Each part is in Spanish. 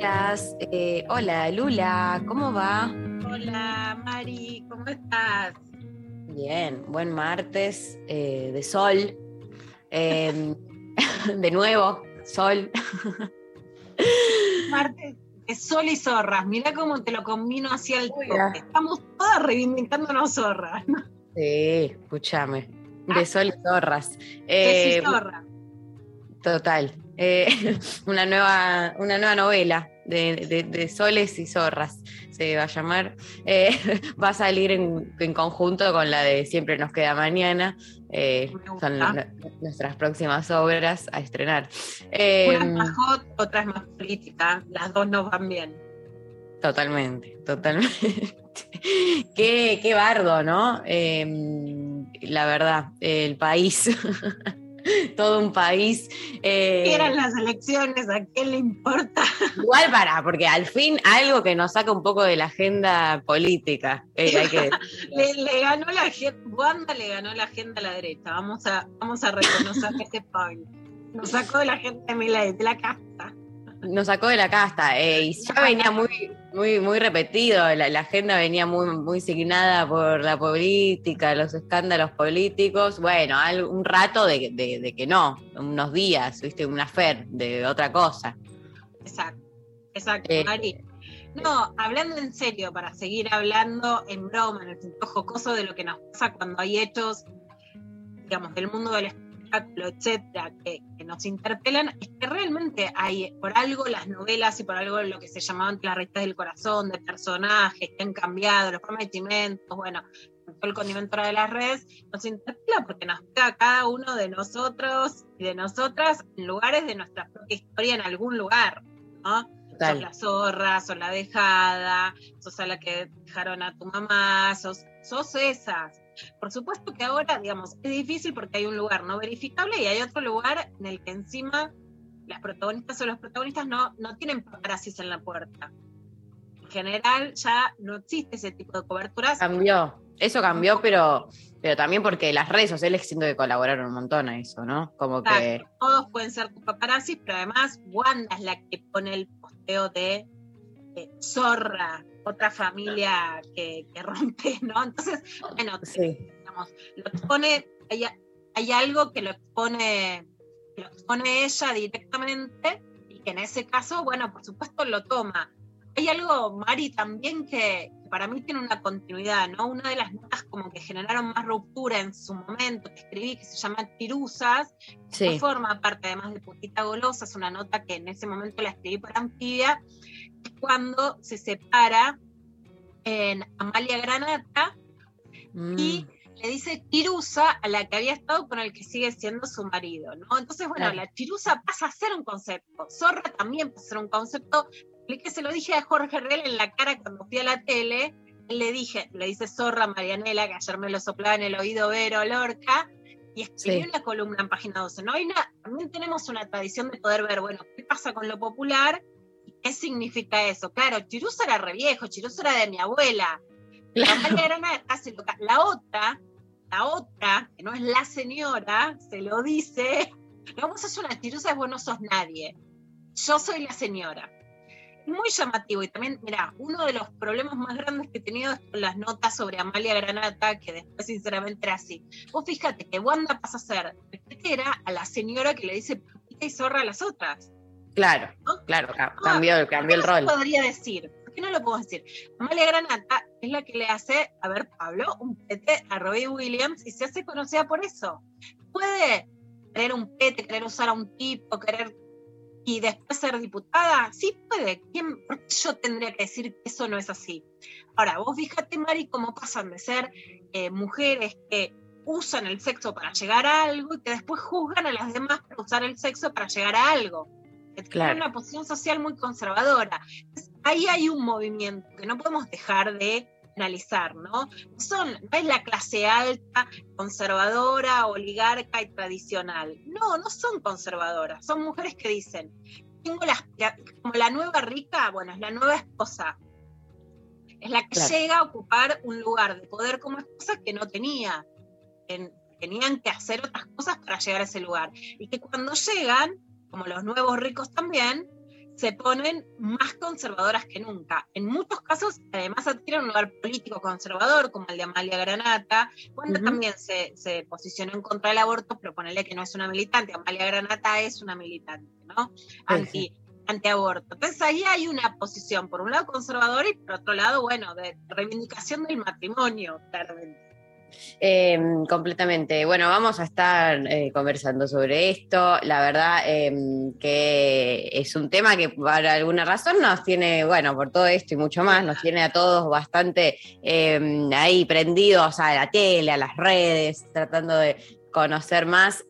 días. Eh, hola, Lula, ¿cómo va? Hola Mari, ¿cómo estás? Bien, buen martes eh, de sol. Eh, de nuevo, sol. Martes de sol y zorras. Mirá cómo te lo combino hacia el Mira. toque. Estamos todas reivindicándonos zorras. ¿no? Sí, escúchame. De sol y zorras. Que Eh, sí, zorra. Total. Eh, una, nueva, una nueva novela de, de- de soles y zorras se va a llamar. Eh, va a salir en, en conjunto con la de Siempre nos queda mañana. Eh, son la- nuestras próximas obras a estrenar. Una es más hot, otra es más política. Las dos nos van bien. Totalmente, totalmente. qué, qué bardo, ¿no? Eh, la verdad, el país, todo un país. eh, ¿Qué eran las elecciones? ¿A qué le importa? igual para, porque al fin algo que nos saca un poco de la agenda política. eh, hay que Le, le ganó la agenda, Wanda le ganó la agenda a la derecha. Vamos a, vamos a reconocer ese point. Nos sacó de la agenda de de la casta. nos sacó de la casta eh, y ya venía muy, muy, muy repetido, la, la agenda venía muy, muy signada por la política, los escándalos políticos, bueno, al- un rato de, de- de que no, unos días, viste, una fer de otra cosa. Exacto, exacto, Eh. No, hablando en serio, para seguir hablando en broma, en el sentido jocoso de lo que nos pasa cuando hay hechos, digamos, del mundo del espectáculo, etcétera, que, que nos interpelan, es que realmente hay, por algo las novelas y por algo lo que se llamaban las revistas del corazón, de personajes que han cambiado, los condimentos, bueno, el condimento ahora de las redes, nos interpela porque nos pega a cada uno de nosotros y de nosotras en lugares de nuestra propia historia en algún lugar, ¿no? Sos Total. la zorra, sos la dejada, sos a la que dejaron a tu mamá, sos, sos esas. Por supuesto que ahora, digamos, es difícil porque hay un lugar no verificable y hay otro lugar en el que encima las protagonistas o los protagonistas no, no tienen paparazzis en la puerta. En general ya no existe ese tipo de coberturas. Cambió, eso cambió, pero, pero también porque las redes sociales siento que colaboraron un montón a eso, ¿no? Como que... Todos pueden ser tus paparazzis, pero además Wanda es la que pone el posteo de eh, zorra, otra familia que, que rompe, ¿no? Entonces, bueno, Sí. digamos, lo expone, hay, hay algo que lo expone, que lo expone ella directamente y que en ese caso, bueno, por supuesto lo toma. Hay algo, Mari, también que, para mí tiene una continuidad, ¿no? Una de las notas como que generaron más ruptura en su momento, que escribí, que se llama Tirusas, Sí. que forma parte además de Putita Golosa, es una nota que en ese momento la escribí para Amphibia, es cuando se separa en Amalia Granata Mm, y le dice Chirusa a la que había estado con el que sigue siendo su marido, ¿no? Entonces, bueno, Claro. la Chirusa pasa a ser un concepto, Zorra también pasa a ser un concepto, que se lo dije a Jorge Herrera en la cara cuando fui a la tele, le dije, le dice Zorra Marianela, que ayer me lo soplaba en el oído Vero Lorca, y escribió Sí. una columna en página 12, ¿no? Hay una- también tenemos una tradición de poder ver, bueno, qué pasa con lo popular y qué significa eso. Claro, Chirusa era re viejo, Chirusa era de mi abuela, claro. Loca. La otra, la otra, que no es la señora, se lo dice, no, vos sos una chirusa, vos no sos nadie. Yo soy la señora. Muy llamativo y también, mira, uno de los problemas más grandes que he tenido es con las notas sobre Amalia Granata, que después sinceramente era así. Vos fíjate que Wanda pasa a ser era a la señora que le dice putita y zorra a las otras. Claro, ¿no? claro, ca- cambió, cambió el ¿Qué más rol. podría decir? qué no lo puedo decir? Amalia Granata es la que le hace, a ver, Pablo, un pete a Robbie Williams y se hace conocida por eso. Puede querer un pete, querer usar a un tipo, querer y después ser diputada, sí puede. ¿Quién, ¿Por qué yo tendría que decir que eso no es así? Ahora, vos fíjate, Mari, cómo pasan de ser eh, mujeres que usan el sexo para llegar a algo y que después juzgan a las demás por usar el sexo para llegar a algo. Claro. una posición social muy conservadora. ahí hay un movimiento que no podemos dejar de analizar, ¿no? Son, no es la clase alta, conservadora, oligarca y tradicional. No, no son conservadoras, son mujeres que dicen, tengo las, como la nueva rica, bueno, es la nueva esposa. Es la que llega a ocupar un lugar de poder como esposa que no tenía. tenían que hacer otras cosas para llegar a ese lugar. Y que cuando llegan, como los nuevos ricos también, se ponen más conservadoras que nunca. En muchos casos, además, adquieren un lugar político conservador, como el de Amalia Granata, cuando también se, se, posicionó en contra del aborto, pero ponele que no es una militante. Amalia Granata es una militante, ¿no? Anti, antiaborto. Entonces ahí hay una posición, por un lado conservadora y por otro lado, bueno, de reivindicación del matrimonio, claramente. Em, completamente. Bueno, vamos a estar eh, conversando sobre esto. La verdad em, que es un tema que por alguna razón nos tiene, bueno, por todo esto y mucho más, nos tiene a todos bastante em, ahí prendidos a la tele, a las redes, tratando de conocer más.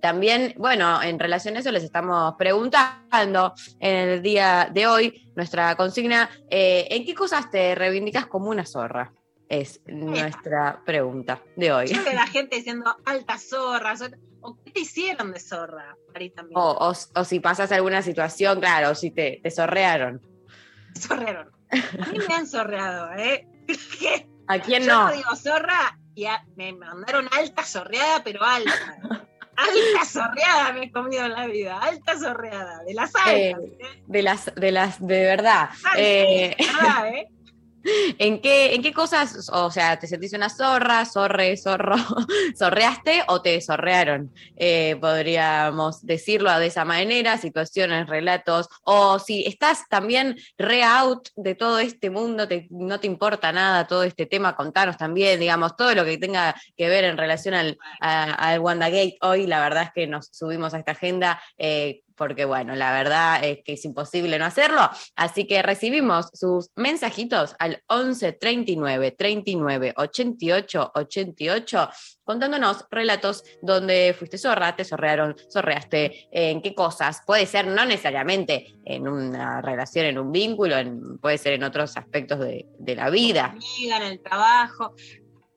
también, bueno, en relación a eso les estamos preguntando en el día de hoy, nuestra consigna, eh, ¿en qué cosas te reivindicas como una zorra? Es nuestra pregunta de hoy. Yo la gente diciendo alta zorra, o qué te hicieron de zorra, O, o, si pasas alguna situación, claro, o si te, te sorrearon. Sorrearon. A mí me han sorreado, ¿eh? ¿A quién Yo no? Yo digo zorra y me mandaron alta sorreada, pero alta. alta sorreada me he comido en la vida, alta sorreada, de las altas. Eh, ¿eh? de las, de las, de verdad. eh, verdad, ¿eh? ¿En qué, ¿En qué cosas, o sea, te sentís una zorra, zorre, zorro, zorreaste o te zorrearon? Eh, podríamos decirlo de esa manera, situaciones, relatos, o si estás también re out de todo este mundo, no te importa nada todo este tema, contanos también, digamos, todo lo que tenga que ver en relación al, al WandaGate. Hoy la verdad es que nos subimos a esta agenda eh, porque bueno, la verdad es que es imposible no hacerlo. Así que recibimos sus mensajitos al 11 39 39 88 88 contándonos relatos donde fuiste zorra, te zorrearon, zorreaste, en qué cosas. Puede ser no necesariamente en una relación, en un vínculo, puede ser en otros aspectos de, la vida. En el trabajo.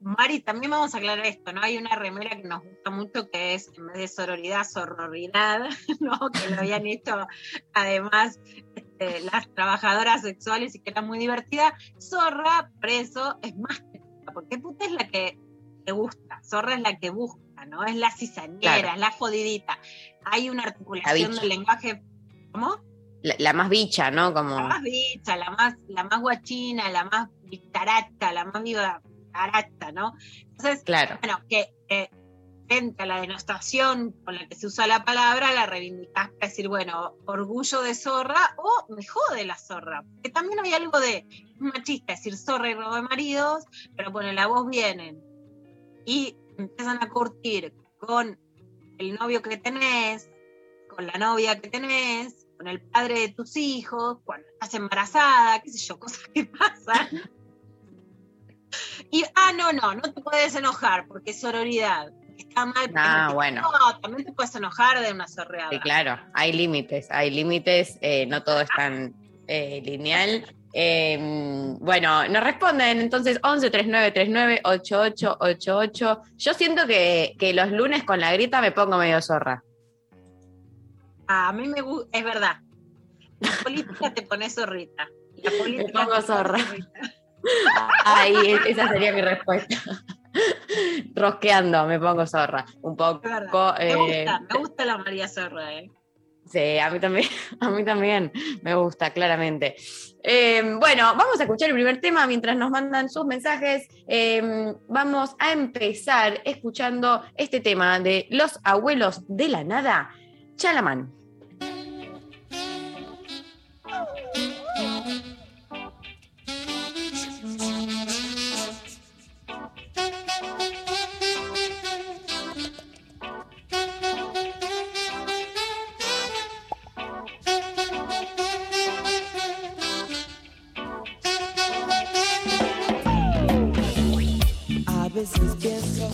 Mari, también vamos a aclarar esto, ¿no? Hay una remera que nos gusta mucho que es, en vez de sororidad, sororidad, ¿no? Que lo habían hecho además este, las trabajadoras sexuales y que era muy divertida. Zorra, preso, es más que puta, porque puta es la que te gusta, zorra es la que busca, ¿no? Es la cizañera, es la jodidita. Hay una articulación del lenguaje, ¿cómo? La, más bicha, ¿no? Como... La más bicha, la más, la más guachina, la más victaracha, la más viva carata, ¿no? Entonces, claro. bueno, que frente a la denostación con la que se usa la palabra, la reivindicás para decir, bueno, orgullo de zorra o me jode la zorra. Que también hay algo de machista, decir zorra y robo de maridos, pero bueno, la voz vienen y empiezan a curtir con el novio que tenés, con la novia que tenés, con el padre de tus hijos, cuando estás embarazada, qué sé yo, cosas que pasan. Y, ah, no, no, no te puedes enojar porque es sororidad. Está mal. Ah, bueno. No, también te puedes enojar de una sorreada. Sí, claro, hay límites, hay límites, eh, no todo es tan eh, lineal. Em, bueno, nos responden entonces 11 39 39 8888. Yo siento que, que los lunes con la grita me pongo medio zorra. A mí me gusta, es verdad. La política te pone zorrita. La política me pongo zorra. Ahí, esa sería mi respuesta. Rosqueando, me pongo zorra. Un poco. Me, eh, gusta, me gusta la María Zorra, ¿eh? Sí, a mí también, a mí también me gusta, claramente. Em, bueno, vamos a escuchar el primer tema mientras nos mandan sus mensajes. Em, vamos a empezar escuchando este tema de Los Abuelos de la Nada, Chalamán. Veces pienso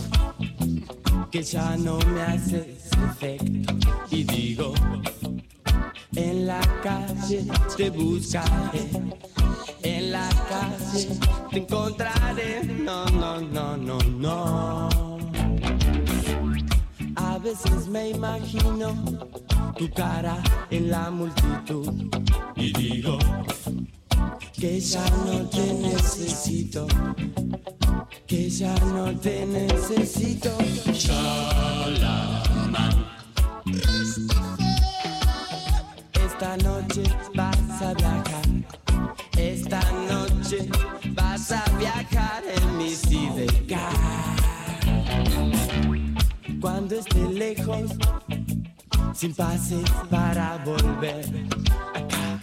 que ya no me haces efecto y digo, en la calle te buscaré, en la calle te encontraré, no, no, no, no, no. A veces me imagino tu cara en la multitud y digo que ya no te necesito, que ya no te necesito. Chalaman. Esta noche vas a viajar, esta noche vas a viajar en mi sidecar. Cuando esté lejos, sin pase para volver acá.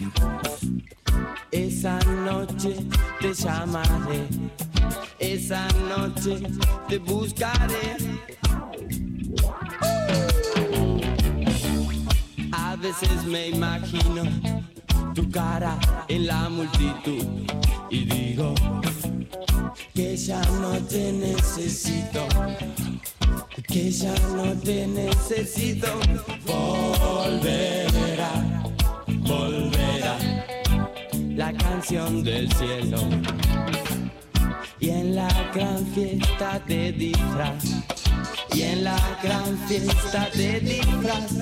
Esa noche te llamaré, esa noche te buscaré. A veces me imagino tu cara en la multitud y digo que ya no te necesito, que ya no te necesito. Volverá, volverá la canción del cielo. Y en la gran fiesta de disfraz, y en la gran fiesta de disfraz,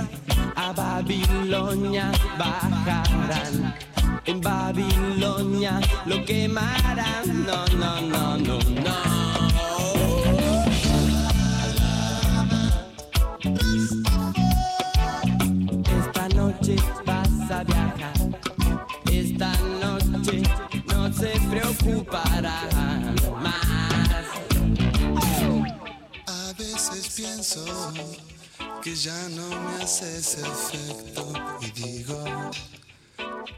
a Babilonia bajarán. En Babilonia lo quemarán. No, no, no, no, no. Que ya no me haces efecto y digo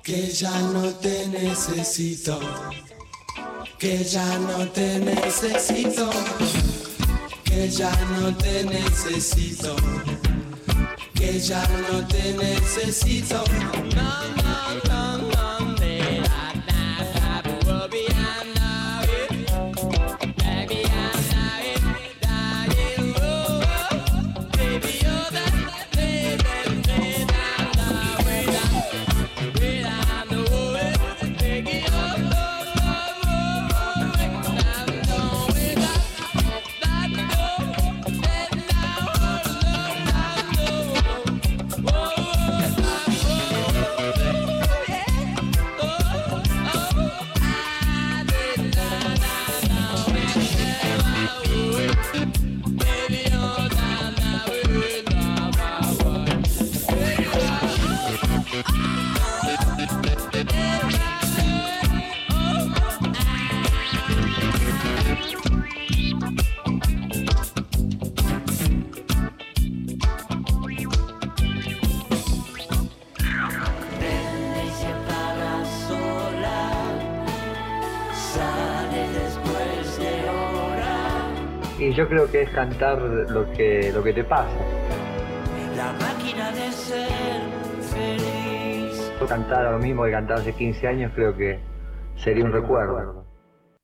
que ya no te necesito, que ya no te necesito, que ya no te necesito, que ya no te necesito. No, no, Y yo creo que es cantar lo que, lo que te pasa. La máquina de ser feliz. Cantar lo mismo que cantaba hace 15 años creo que sería un recuerdo.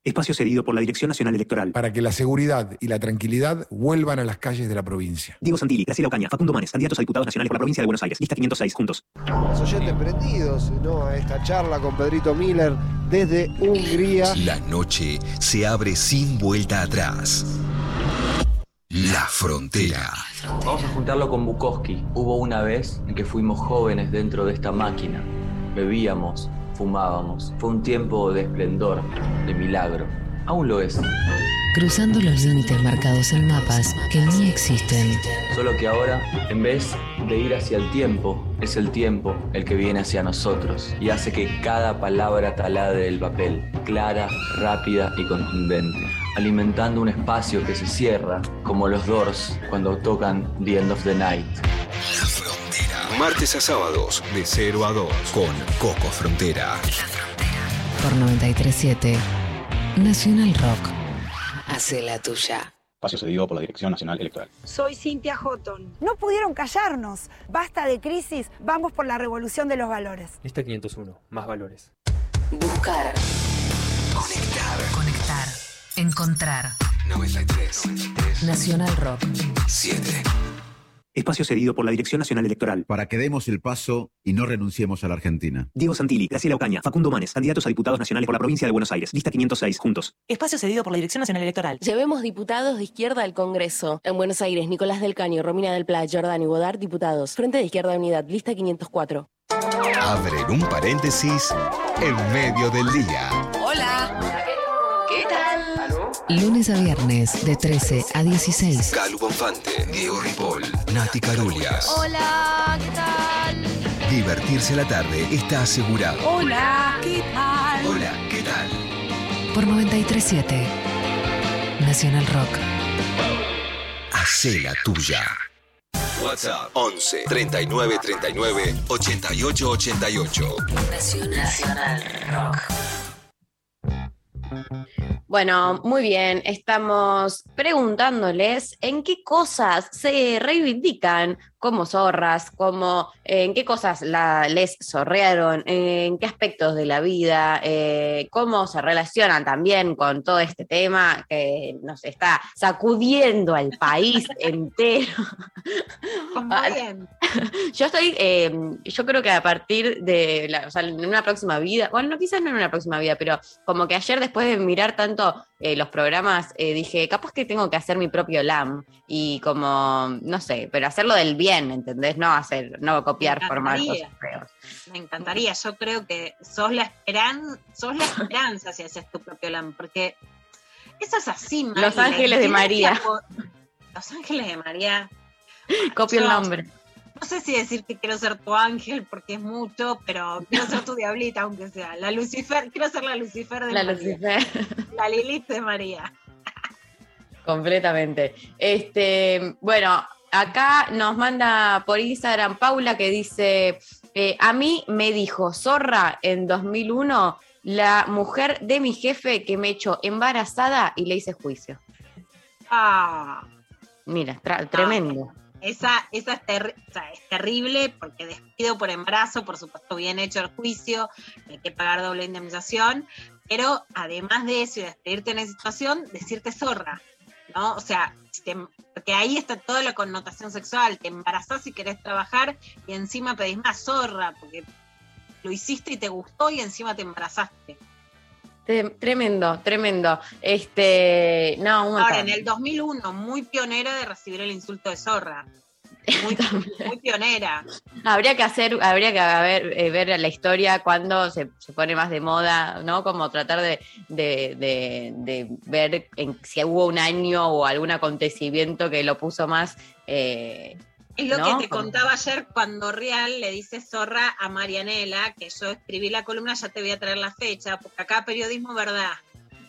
Espacio cedido por la Dirección Nacional Electoral. para que la seguridad y la tranquilidad vuelvan a las calles de la provincia. Diego Santilli, Graciela Ocaña, Facundo Manes, candidatos a diputados nacionales por la provincia de Buenos Aires. Lista 506, juntos. los oyentes prendidos ¿no? a esta charla con Pedrito Miller desde Hungría. La noche se abre sin vuelta atrás. La frontera. Vamos a juntarlo con Bukowski. Hubo una vez en que fuimos jóvenes dentro de esta máquina. Bebíamos, fumábamos. Fue un tiempo de esplendor, de milagro. Aún lo es. Cruzando los límites marcados en mapas que ni existen. Solo que ahora, en vez de ir hacia el tiempo, es el tiempo el que viene hacia nosotros y hace que cada palabra talade del papel, clara, rápida y contundente, alimentando un espacio que se cierra, como los Doors cuando tocan The End of the Night. La frontera. Martes a sábados de 0 a 2 con Coco Frontera. Por 937 Nacional Rock. Hace la tuya. Espacio cedido por la Dirección Nacional Electoral. Soy Cintia Houghton. No pudieron callarnos. Basta de crisis, vamos por la revolución de los valores. Lista 501, más valores. Buscar. Conectar. Conectar. Encontrar. 93. Nacional Rock. 7. Espacio cedido por la Dirección Nacional Electoral. Para que demos el paso y no renunciemos a la Argentina. Diego Santilli, Graciela Ocaña, Facundo Manes, candidatos a diputados nacionales por la provincia de Buenos Aires. Lista 506, juntos. Espacio cedido por la Dirección Nacional Electoral. Llevemos diputados de izquierda al Congreso. En Buenos Aires, Nicolás del Caño, Romina del Pla, Jordán y Godard, diputados. Frente de Izquierda Unidad, lista 504. Abren un paréntesis en medio del día. Hola. Lunes a viernes, de 13 a 16. Calu Bonfante, Diego Ripoll, Nati Carulias. Hola, ¿qué tal? Divertirse a la tarde está asegurado. Hola, ¿qué tal? Hola, ¿qué tal? Por 937. Nacional Rock. Hacé la tuya. WhatsApp 11 39 39 88 88. Nacional Rock. Bueno, muy bien. Estamos preguntándoles en qué cosas se reivindican como zorras, como en qué cosas la, les zorrearon, en qué aspectos de la vida, eh, cómo se relacionan también con todo este tema que nos está sacudiendo al país entero. Muy bien. Yo estoy, eh, yo creo que a partir de, la- o sea, en una próxima vida, bueno, no, quizás no en una próxima vida, pero como que ayer después de mirar tanto eh, los programas, eh, dije, capaz que tengo que hacer mi propio LAM y como, no sé, pero hacerlo del bien, ¿entendés? No hacer, no copiar formatos encantaría. feos. Me encantaría. Yo creo que sos la esperanza, sos la esperanza si haces tu propio LAM, porque eso es así, Mari, Los Ángeles de María. Los Ángeles de María. Copio el nombre. No sé si decir que quiero ser tu ángel porque es mucho, pero quiero ser tu diablita, aunque sea. La Lucifer, quiero ser la Lucifer de La María. Lucifer. La Lilith de María. Completamente. Este, bueno, acá nos manda por Instagram Paula que dice, eh, a mí me dijo zorra en 2001 la mujer de mi jefe que me echó embarazada y le hice juicio. Ah, Mira, tremendo. esa, esa es, terri- o sea, es terrible porque despido por embarazo, por supuesto, bien hecho el juicio, hay que pagar doble indemnización, pero además de eso y despedirte en esa situación, decirte zorra, ¿no? O sea, si te- porque ahí está toda la connotación sexual, te embarazás si querés trabajar y encima pedís más zorra, porque lo hiciste y te gustó y encima te embarazaste. Tre- Tremendo, tremendo. Este, no, un Ahora, en el 2001, muy pionera de recibir el insulto de zorra. Muy, muy pionera. Habría que hacer, habría que ver, eh, ver la historia cuando se, se pone más de moda, ¿no? Como tratar de, de- de- de ver en, si hubo un año o algún acontecimiento que lo puso más. eh, Es lo ¿no? que te contaba ayer cuando Real le dice zorra a Marianela, que yo escribí la columna, ya te voy a traer la fecha, porque acá periodismo verdad.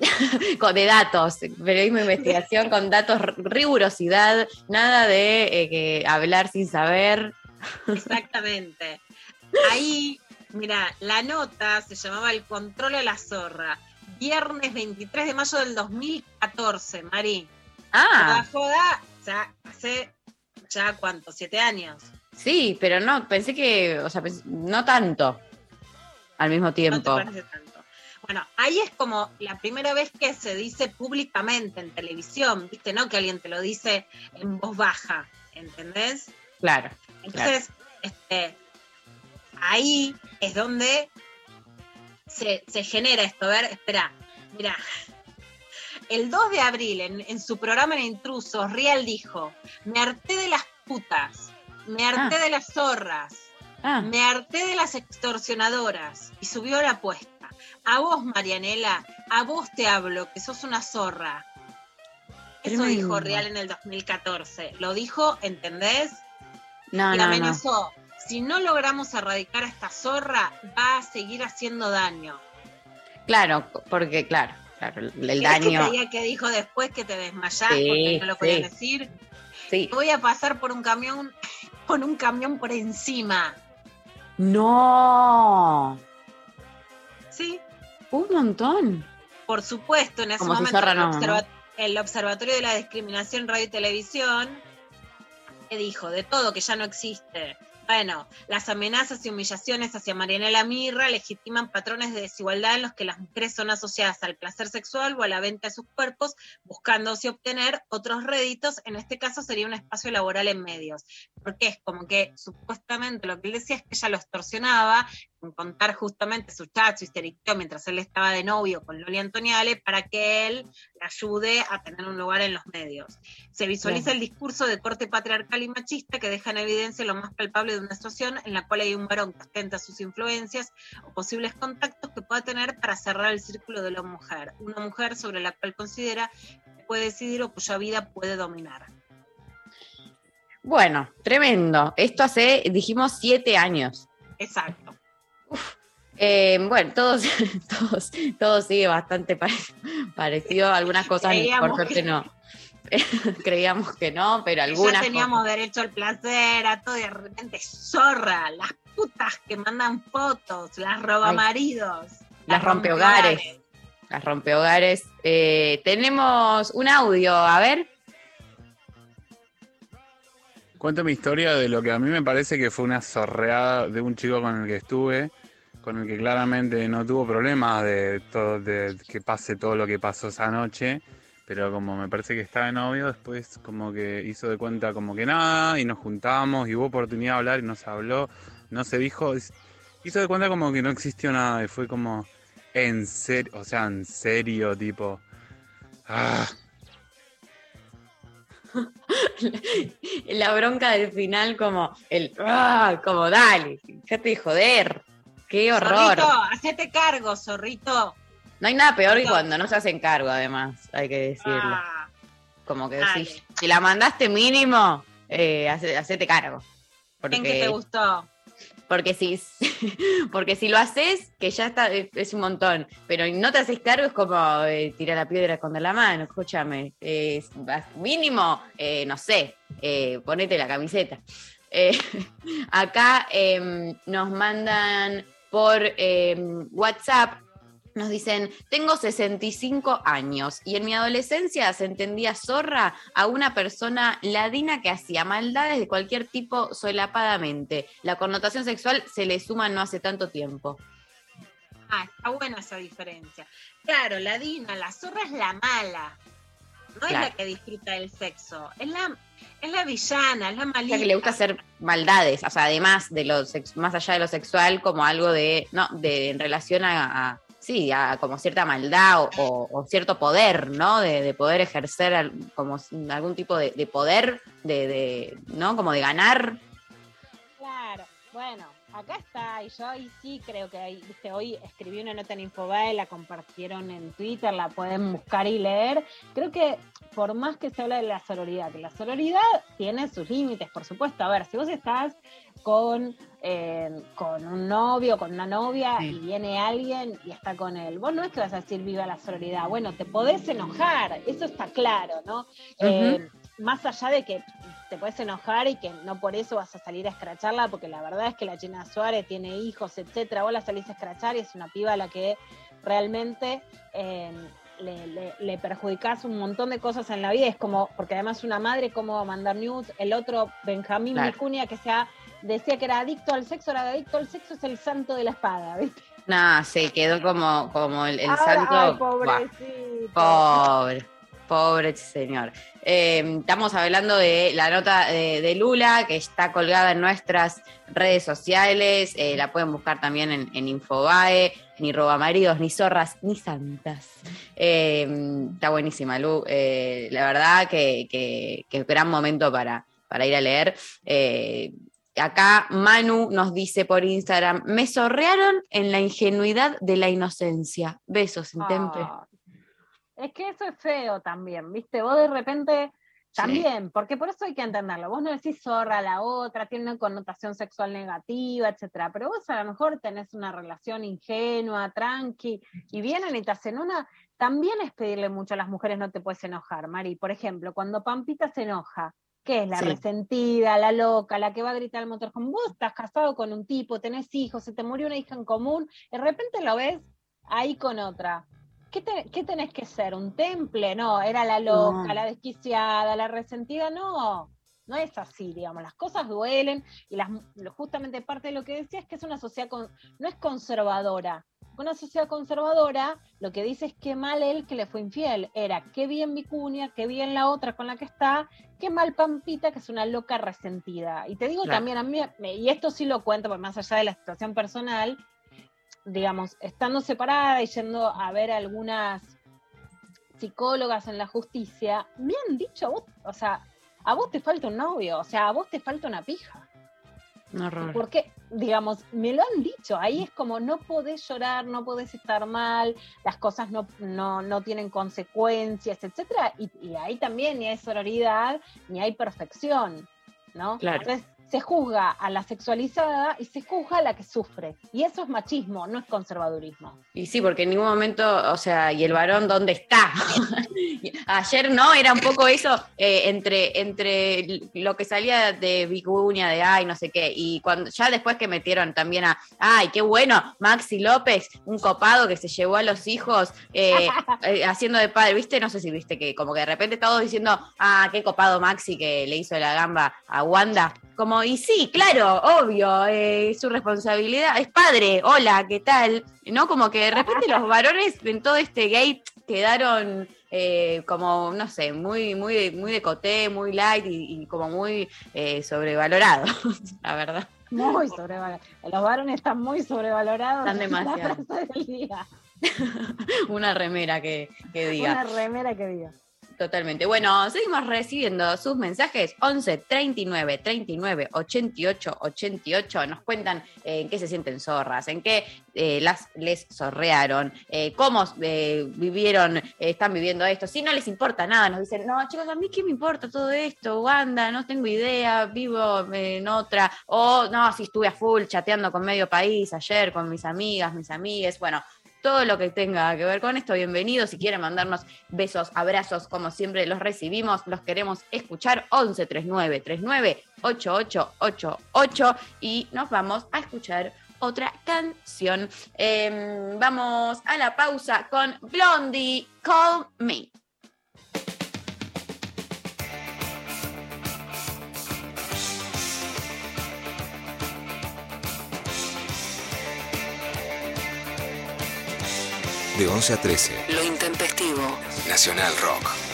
de datos, periodismo de investigación con datos, rigurosidad, nada de eh, que hablar sin saber. Exactamente. Ahí, mira, la nota se llamaba El control a la zorra. Viernes 23 de mayo del 2014, Mari. Ah, Joda, joda, ya hace, ya cuánto, siete años. sí, pero no, pensé que, o sea, no tanto al mismo No te tiempo. parece tanto. Bueno, ahí es como la primera vez que se dice públicamente en televisión, ¿viste? No que alguien te lo dice en voz baja, ¿entendés? Claro. Entonces, este, ahí es donde se, se genera esto. A ver, espera, mira. El 2 de abril, en, en su programa en Intrusos, Real dijo, me harté de las putas, me harté Ah. de las zorras, Ah. me harté de las extorsionadoras y subió la apuesta. A vos, Marianela, a vos te hablo, que sos una zorra. Eso Tremendo. dijo Real en el 2014. Lo dijo, ¿entendés? No, y no, no. amenazó, si no logramos erradicar a esta zorra, va a seguir haciendo daño. Claro, porque, claro, claro, el ¿Querés daño. que qué dijo después que te desmayás Sí, porque no lo podías sí. decir? Sí. Voy a pasar por un camión, con un camión por encima. No. Sí, Un montón. por supuesto, en ese Como momento el, no, observa- el Observatorio de la Discriminación Radio y Televisión que dijo de todo que ya no existe, Bueno, las amenazas y humillaciones hacia Marianela Mirra legitiman patrones de desigualdad en los que las mujeres son asociadas al placer sexual o a la venta de sus cuerpos, buscando así obtener otros réditos. En este caso sería un espacio laboral en medios. Porque es como que supuestamente lo que él decía es que ella lo extorsionaba contar justamente su chat, su histeriqueo mientras él estaba de novio con Loli Antoniale para que él le ayude a tener un lugar en los medios. Se visualiza Bien. el discurso de corte patriarcal y machista que deja en evidencia lo más palpable de una situación en la cual hay un varón que ostenta sus influencias o posibles contactos que pueda tener para cerrar el círculo de la mujer. Una mujer sobre la cual considera que puede decidir o cuya vida puede dominar. Bueno, tremendo. Esto hace, dijimos, siete años. Exacto. Eh, bueno, todos, todos, todo sigue bastante pare- parecido. Algunas cosas, Creíamos por suerte, que- no. Creíamos que no, pero Ya algunas. teníamos cosas- derecho al placer, a todo, y de repente zorra, las putas que mandan fotos, las robamaridos. Las rompehogares. Las rompehogares. Eh, tenemos un audio, a ver. Cuento mi historia de lo que a mí me parece que fue una zorreada de un chico con el que estuve, con el que claramente no tuvo problemas de, todo, de que pase todo lo que pasó esa noche, pero como me parece que estaba de novio, después como que hizo de cuenta como que nada y nos juntamos y hubo oportunidad de hablar y no se habló, no se dijo, hizo de cuenta como que no existió nada y fue como en serio, o sea, en serio, tipo... Ah, La bronca del final, como el. ¡Ah! Como dale, fíjate de joder. ¡Qué horror! Zorrito, hacete cargo, zorrito. No hay nada peor que cuando no se hacen cargo, además, hay que decirlo. Ah, Como que decís, si la mandaste mínimo, eh, hace- hacete cargo. Porque, ¿En qué te gustó? porque si, porque si lo haces, que ya está, es, un montón, pero no te haces cargo, es como eh, tirar la piedra con la mano, escúchame. eh, mínimo, eh, no sé, eh, ponete la camiseta. Acá em, nos mandan por em, WhatsApp nos dicen, tengo 65 años y en mi adolescencia se entendía zorra a una persona ladina que hacía maldades de cualquier tipo solapadamente. La connotación sexual se le suma no hace tanto tiempo. Ah, está buena esa diferencia. Claro, la Dina, la zorra es la mala. No es la que disfruta del sexo. Es la, es la villana, es la sea, que le gusta hacer maldades, o sea, además de lo más allá de lo sexual, como algo de, no, de en relación a, a- sí, a como cierta maldad o, o- o cierto poder, ¿no? De, de poder ejercer como algún tipo de, de poder, de, de, ¿no? Como de ganar. Claro, bueno, acá está, y yo ahí sí creo que hay, viste, hoy escribí una nota en Infobae, la compartieron en Twitter, la pueden buscar y leer. Creo que por más que se habla de la sororidad, que la sororidad tiene sus límites, por supuesto. A ver, si vos estás con, eh, con un novio, con una novia, y viene alguien y está con él, vos no es que vas a decir viva la sororidad, bueno, te podés enojar, eso está claro, ¿no? Eh, más allá de que te puedes enojar y que no por eso vas a salir a escracharla, porque la verdad es que la China Suárez tiene hijos, etcétera, vos la salís a escrachar y es una piba a la que realmente eh, le, le, le perjudicás un montón de cosas en la vida. Es como, porque además una madre, ¿cómo va a mandar news? El otro, Benjamín Claro. Vicuña, que sea, decía que era adicto al sexo, era adicto al sexo, es el santo de la espada, ¿viste? Nada, se quedó como, como el, el Ahora, santo. ay, pobrecito. pobre, pobre señor. Eh, estamos hablando de la nota de, de Lula que está colgada en nuestras redes sociales. eh, la pueden buscar también en, en Infobae. Ni robamaridos, ni zorras, ni santas. Eh, está buenísima, Lu. Eh, la verdad que, que, que gran momento para, para ir a leer. Eh, acá Manu nos dice por Instagram, me zorrearon en la ingenuidad de la inocencia. Besos, Intempe. Es que eso es feo también, ¿viste? Vos de repente también, porque por eso hay que entenderlo. Vos no decís zorra a la otra, tiene una connotación sexual negativa, etcétera, pero vos a lo mejor tenés una relación ingenua, tranqui, y vienen y te hacen una. También es pedirle mucho a las mujeres, no te puedes enojar, Mari. Por ejemplo, cuando Pampita se enoja, ¿qué es? La Sí. resentida, la loca, la que va a gritar al motorhome. Vos estás casado con un tipo, tenés hijos, se te murió una hija en común, de repente lo ves ahí con otra. ¿Qué, te- qué tenés que ser? ¿Un temple? No, era la loca, No. la desquiciada, la resentida, no. no es así, digamos, las cosas duelen y las, justamente parte de lo que decía es que es una sociedad, con, no es conservadora. Una sociedad conservadora lo que dice es que mal él que le fue infiel, era qué bien Vicuña, qué bien la otra con la que está, qué mal Pampita que es una loca resentida. Y te digo Claro. también a mí, y esto sí lo cuento, porque más allá de la situación personal, digamos, estando separada y yendo a ver algunas psicólogas en la justicia, me han dicho a vos, o sea, a vos te falta un novio, o sea, a vos te falta una pija. Un horror. Porque, digamos, me lo han dicho, ahí es como no podés llorar, no podés estar mal, las cosas no, no, no tienen consecuencias, etcétera, y, y ahí también ni hay sororidad, ni hay perfección, ¿no? Claro. Entonces se juzga a la sexualizada y se juzga a la que sufre. Y eso es machismo, no es conservadurismo. Y sí, porque en ningún momento, o sea, ¿y el varón dónde está? Ayer no, era un poco eso, eh, entre, entre lo que salía de Vicuña, de ay, no sé qué, y cuando ya después que metieron también a, ay, qué bueno, Maxi López, un copado que se llevó a los hijos eh, eh, haciendo de padre, ¿viste? No sé si viste que como que de repente todos diciendo, ah, qué copado Maxi que le hizo la gamba a Wanda. Como, y sí, claro, obvio, eh, su responsabilidad, es padre, hola, ¿qué tal? ¿No? Como que de repente los varones en todo este gate quedaron eh, como, no sé, muy, muy, muy de coté, muy light y, y como muy eh, sobrevalorados, la verdad. Muy sobrevalorados. Los varones están muy sobrevalorados. Están demasiado. frase del día. Una remera que, que diga. Una remera que diga. Totalmente. Bueno, seguimos recibiendo sus mensajes 11 39 39 88 88. Nos cuentan eh, en qué se sienten zorras, en qué eh, las les zorrearon, eh, cómo eh, vivieron, eh, están viviendo esto. Si no les importa nada, nos dicen, no, chicos, a mí qué me importa todo esto, Wanda, no tengo idea, vivo en otra. O no, si estuve a full chateando con medio país ayer, con mis amigas, mis amigues. Bueno, todo lo que tenga que ver con esto, bienvenido. Si quieren mandarnos besos, abrazos, como siempre los recibimos, los queremos escuchar 11 39 39 8888 y nos vamos a escuchar otra canción. Em, vamos a la pausa con Blondie, Call Me. De 11 a 13. Lo intempestivo. Nacional Rock.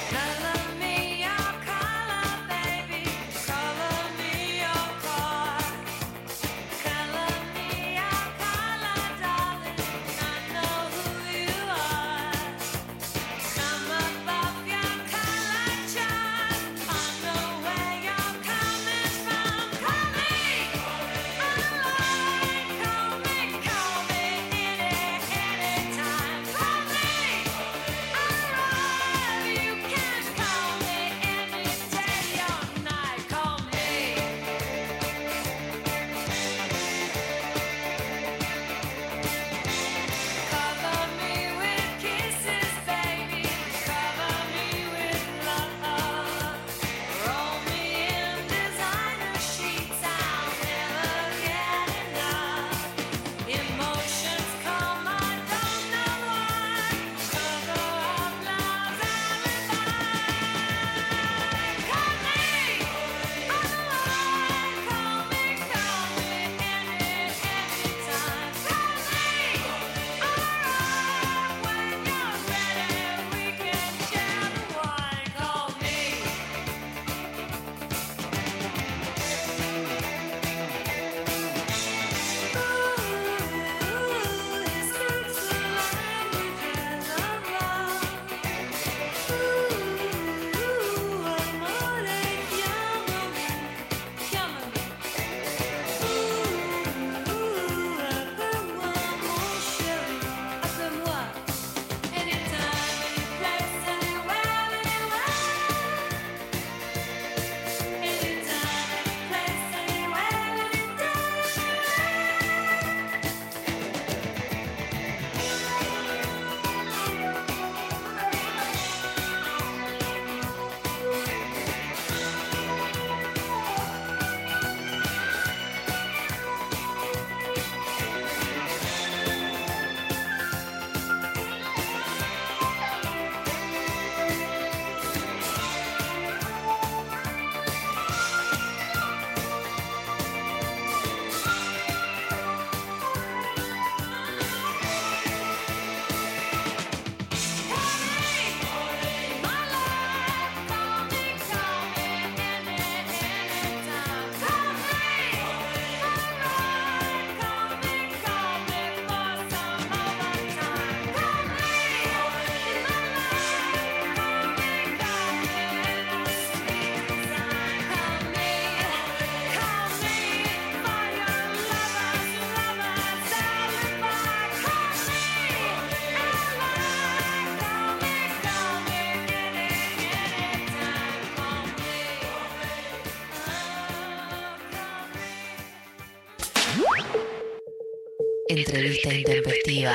Entrevista intempestiva.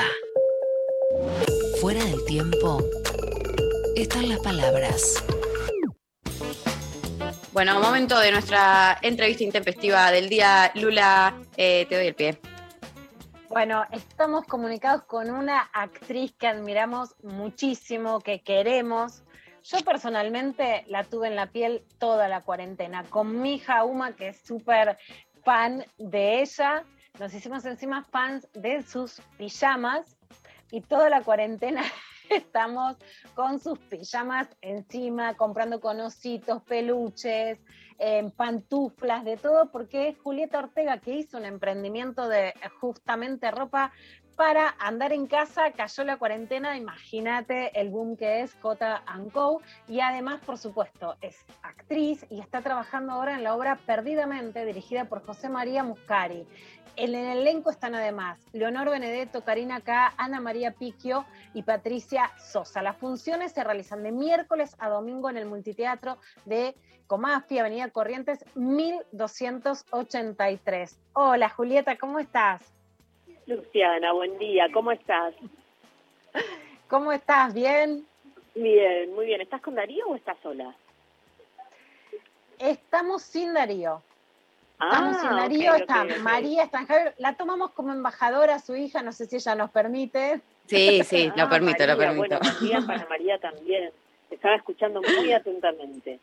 Fuera del tiempo están las palabras. Bueno, momento de nuestra entrevista intempestiva del día. Lula, eh, te doy el pie. Bueno, estamos comunicados con una actriz que admiramos muchísimo, que queremos. Yo personalmente la tuve en la piel toda la cuarentena, con mi hija Uma, que es súper fan de ella. Nos hicimos encima fans de sus pijamas y toda la cuarentena estamos con sus pijamas encima, comprando conocitos, peluches, eh, pantuflas, de todo, porque Julieta Ortega que hizo un emprendimiento de justamente ropa para andar en casa, cayó la cuarentena, imagínate el boom que es J Co. Y además, por supuesto, es actriz y está trabajando ahora en la obra Perdidamente, dirigida por José María Muscari. En el elenco están además Leonor Benedetto, Karina K, Ana María Piquio y Patricia Sosa. Las funciones se realizan de miércoles a domingo en el multiteatro de Comafi, Avenida Corrientes 1283. Hola Julieta, ¿cómo estás? Luciana, buen día, ¿cómo estás? ¿Cómo estás? ¿Bien? Bien, muy bien. ¿Estás con Darío o estás sola? Estamos sin Darío. Ah, Estamos sin Darío, ok, está. María, está Javier. La tomamos como embajadora a su hija, no sé si ella nos permite. Sí, sí, lo Ah, permito, lo María, permito. Bueno, María, para María también. Te estaba escuchando muy atentamente.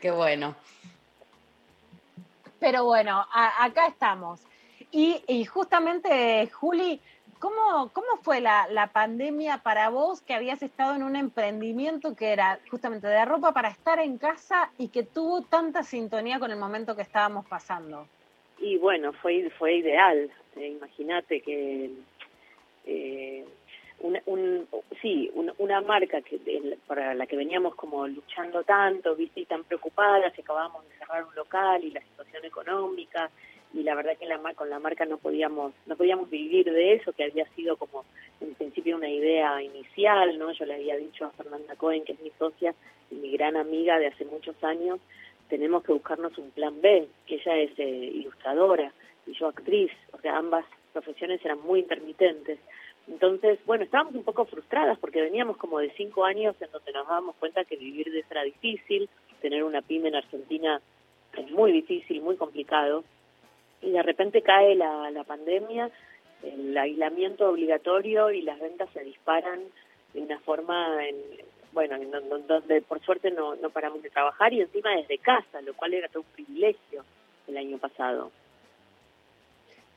Qué bueno. Pero bueno, a- acá estamos. Y, y justamente, Juli, ¿cómo, cómo fue la, la pandemia para vos que habías estado en un emprendimiento que era justamente de ropa para estar en casa y que tuvo tanta sintonía con el momento que estábamos pasando? Y bueno, fue, fue ideal. Eh, Imagínate que eh, una, un, sí, un- una marca que para la que veníamos como luchando tanto, viste, y tan preocupadas, y acabábamos de cerrar un local y la situación económica, y la verdad que la, con la marca no podíamos no podíamos vivir de eso, que había sido como en principio una idea inicial, ¿no? Yo le había dicho a Fernanda Cohen, que es mi socia y mi gran amiga de hace muchos años, tenemos que buscarnos un plan B, que ella es eh, ilustradora y yo actriz, o sea, ambas profesiones eran muy intermitentes. Entonces, bueno, estábamos un poco frustradas porque veníamos como de cinco años en donde nos dábamos cuenta que vivir de eso era difícil, tener una pyme en Argentina es muy difícil, muy complicado, y de repente cae la, la pandemia, el aislamiento obligatorio y las ventas se disparan de una forma, en, bueno, en don- donde por suerte no, no paramos de trabajar y encima desde casa, lo cual era todo un privilegio el año pasado.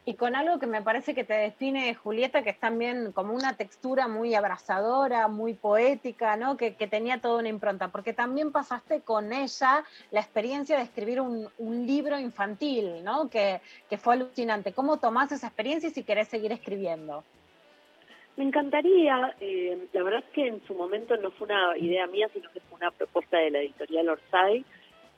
Y con algo que me parece que te define, Julieta, que es también como una textura muy abrazadora, muy poética, ¿no? Que, tenía toda una impronta, porque también pasaste con ella la experiencia de escribir un, un libro infantil, ¿no? Que, que fue alucinante. ¿Cómo tomás esa experiencia y si querés seguir escribiendo? Me encantaría, eh, la verdad es que en su momento no fue una idea mía, sino que fue una propuesta de la editorial Orsay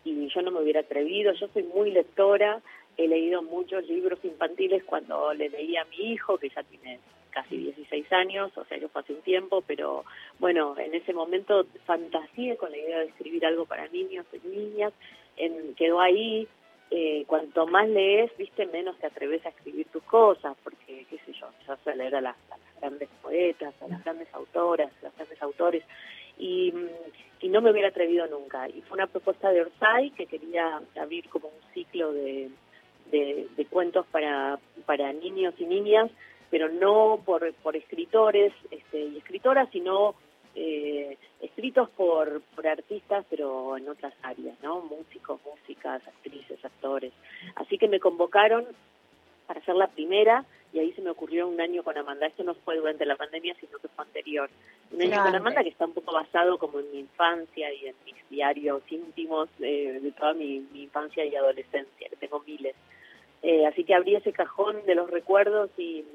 y yo no me hubiera atrevido, yo soy muy lectora, he leído muchos libros infantiles cuando le leía a mi hijo, que ya tiene casi 16 años, o sea, yo fue hace un tiempo, pero bueno, en ese momento fantaseé con la idea de escribir algo para niños y niñas, en, quedó ahí, eh, cuanto más lees, viste, menos te atreves a escribir tus cosas, porque, qué sé yo, yo sé leer a las, a las grandes poetas, a las grandes autoras, a los grandes autores, y, y no me hubiera atrevido nunca. Y fue una propuesta de Orsay que quería abrir como un ciclo de, de, de cuentos para, para niños y niñas, pero no por, por escritores este, y escritoras, sino eh, escritos por, por artistas, pero en otras áreas, ¿no? Músicos, músicas, actrices, actores. Así que me convocaron para hacer la primera y ahí se me ocurrió un año con Amanda. Esto no fue durante la pandemia, sino que fue anterior. Un año con Amanda que está un poco basado como en mi infancia y en mis diarios íntimos eh, de toda mi, mi infancia y adolescencia, que tengo miles. Eh, así que abrí ese cajón de los recuerdos y,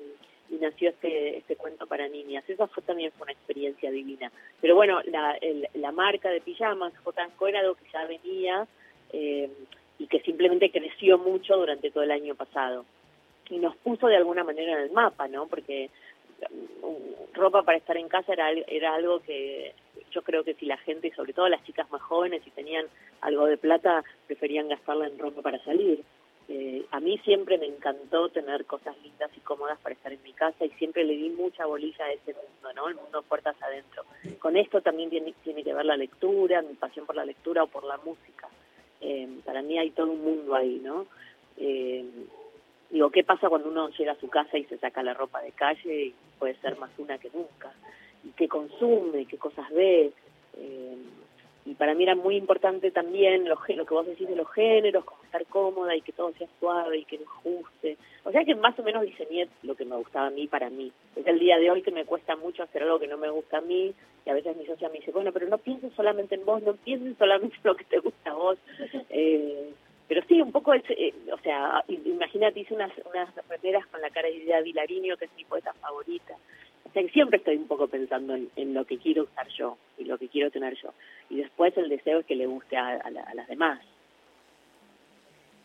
nació este, este cuento para niñas. Esa fue también fue una experiencia divina. Pero bueno, la, el- la marca de pijamas, J. Co, era algo que ya venía eh, y que simplemente creció mucho durante todo el año pasado. Y nos puso de alguna manera en el mapa, ¿no? Porque mm, ropa para estar en casa era, era algo que yo creo que si la gente, sobre todo las chicas más jóvenes, si tenían algo de plata, preferían gastarla en ropa para salir. Eh, a mí siempre me encantó tener cosas lindas y cómodas para estar en mi casa y siempre le di mucha bolilla a ese mundo, ¿no? El mundo puertas adentro. Con esto también tiene, que ver la lectura, mi pasión por la lectura o por la música. Eh, para mí hay todo un mundo ahí, ¿no? Eh, digo, ¿qué pasa cuando uno llega a su casa y se saca la ropa de calle y puede ser más una que nunca? ¿Y qué consume? ¿Qué cosas ve? Eh, y para mí era muy importante también lo, lo que vos decís de los géneros, como estar cómoda y que todo sea suave y que nos guste. O sea que más o menos diseñé lo que me gustaba a mí para mí. Es el día de hoy que me cuesta mucho hacer algo que no me gusta a mí y a veces mi socia me dice, bueno, pero no pienses solamente en vos, no pienses solamente en lo que te gusta a vos. Eh, pero sí, un poco, es, eh, o sea, imagínate, hice unas, unas remeras con la cara de Idea Vilarinho, que es mi poeta favorita. Siempre estoy un poco pensando en, en, lo que quiero usar yo y lo que quiero tener yo. Y después el deseo es que le guste a, a, la, a las demás.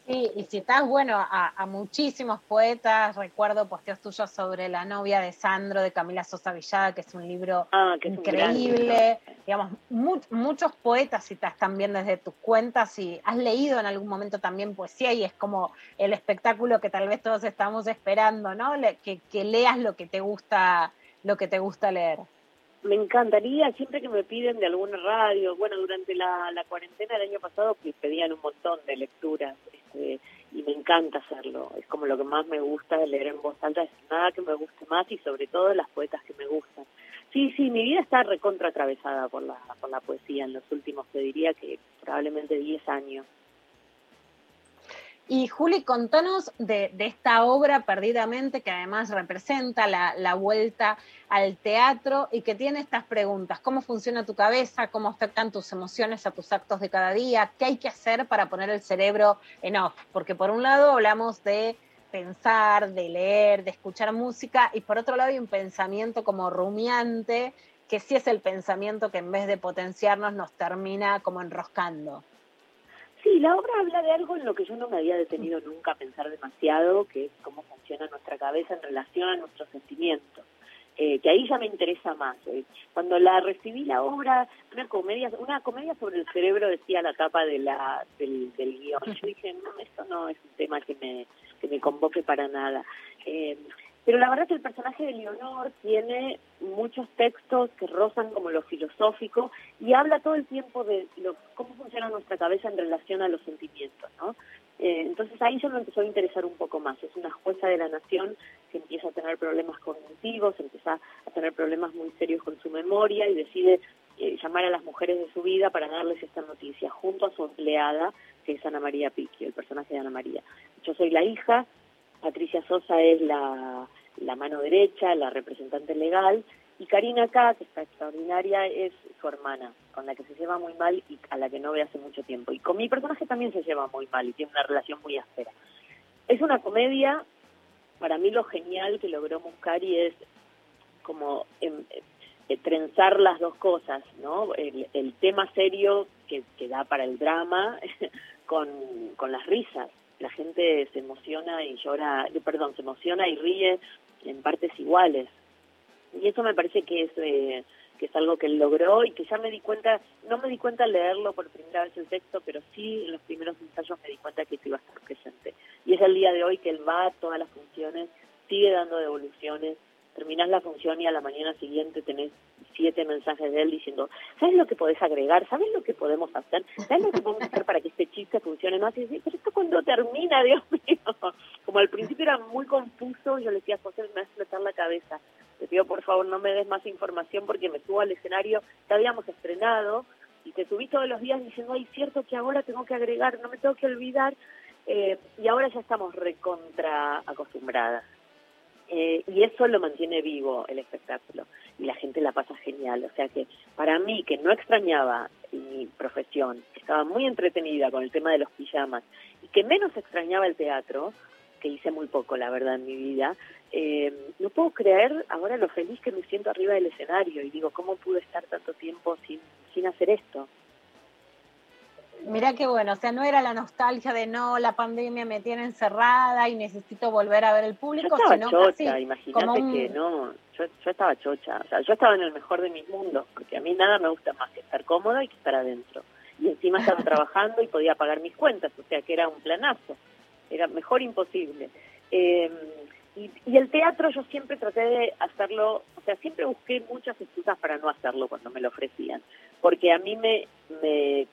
Sí, y citas, bueno, a, a, muchísimos poetas, recuerdo posteos tuyos sobre La novia de Sandro, de Camila Sosa Villada, que es un libro ah, que increíble. Digamos, mu muchos poetas citas también desde tus cuentas y has leído en algún momento también poesía y es como el espectáculo que tal vez todos estamos esperando, ¿no? Le, que, que leas lo que te gusta, lo que te gusta leer. Me encantaría, siempre que me piden de alguna radio, bueno, durante la, la cuarentena del año pasado me pedían un montón de lecturas este, y me encanta hacerlo, es como lo que más me gusta leer en voz alta, es nada que me guste más y sobre todo las poetas que me gustan. Sí, sí, mi vida está recontra atravesada por la, por la poesía en los últimos, te diría que probablemente 10 años. Y Juli, contanos de, esta obra Perdidamente, que además representa la, la, vuelta al teatro y que tiene estas preguntas. ¿Cómo funciona tu cabeza? ¿Cómo afectan tus emociones a tus actos de cada día? ¿Qué hay que hacer para poner el cerebro en off? Porque por un lado hablamos de pensar, de leer, de escuchar música, y por otro lado hay un pensamiento como rumiante, que sí es el pensamiento que en vez de potenciarnos nos termina como enroscando. Sí, la obra habla de algo en lo que yo no me había detenido nunca a pensar demasiado, que es cómo funciona nuestra cabeza en relación a nuestros sentimientos. Eh, que ahí ya me interesa más. Eh. Cuando la recibí la obra, una comedia, una comedia sobre el cerebro decía la tapa de la del, del guion. Yo dije, no, esto no es un tema que me que me convoque para nada. Eh, pero la verdad que el personaje de Leonor tiene muchos textos que rozan como lo filosófico y habla todo el tiempo de lo, cómo funciona nuestra cabeza en relación a los sentimientos, ¿no? Eh, entonces ahí yo me empezó a interesar un poco más. Es una jueza de la nación que empieza a tener problemas cognitivos, empieza a tener problemas muy serios con su memoria y decide eh, llamar a las mujeres de su vida para darles esta noticia junto a su empleada, que es Ana María Piqui, el personaje de Ana María. Yo soy la hija, Patricia Sosa es la, mano derecha, la representante legal, y Karina acá, que está extraordinaria, es su hermana, con la que se lleva muy mal y a la que no ve hace mucho tiempo. Y con mi personaje también se lleva muy mal y tiene una relación muy áspera. Es una comedia, para mí lo genial que logró Muscari es como eh, eh, trenzar las dos cosas, ¿no? El, el tema serio que, da para el drama con las risas la gente se emociona y llora, perdón, se emociona y ríe en partes iguales. Y eso me parece que es eh, que es algo que él logró y que ya me di cuenta, no me di cuenta al leerlo por primera vez el texto, pero sí en los primeros ensayos me di cuenta que eso iba a estar presente. Y es el día de hoy que él va a todas las funciones, sigue dando devoluciones, terminás la función y a la mañana siguiente tenés siete mensajes de él diciendo, ¿sabes lo que podés agregar? ¿Sabes lo que podemos hacer? ¿Sabes lo que podemos hacer para que este chiste funcione más? Y decía, pero esto cuando termina, Dios mío. Como al principio era muy confuso, yo le decía, José, me hace meter la cabeza. Te pido, por favor, no me des más información porque me subo al escenario, te habíamos estrenado y te subí todos los días diciendo, ay, cierto que ahora tengo que agregar, no me tengo que olvidar. Eh, y ahora ya estamos recontra acostumbradas. Eh, y eso lo mantiene vivo el espectáculo y la gente la pasa genial. O sea que para mí, que no extrañaba mi profesión, que estaba muy entretenida con el tema de los pijamas y que menos extrañaba el teatro, que hice muy poco, la verdad, en mi vida, eh, no puedo creer ahora lo feliz que me siento arriba del escenario y digo, ¿cómo pude estar tanto tiempo sin, sin hacer esto? Mirá qué bueno, o sea, no era la nostalgia de no, la pandemia me tiene encerrada y necesito volver a ver el público, yo estaba sino chocha, imagínate un... que no, yo, yo estaba chocha, o sea, yo estaba en el mejor de mis mundos, porque a mí nada me gusta más que estar cómoda y que estar adentro. Y encima estaba trabajando y podía pagar mis cuentas, o sea que era un planazo. era mejor imposible. Eh, y, y el teatro yo siempre traté de hacerlo, o sea, siempre busqué muchas excusas para no hacerlo cuando me lo ofrecían, porque a mí me, me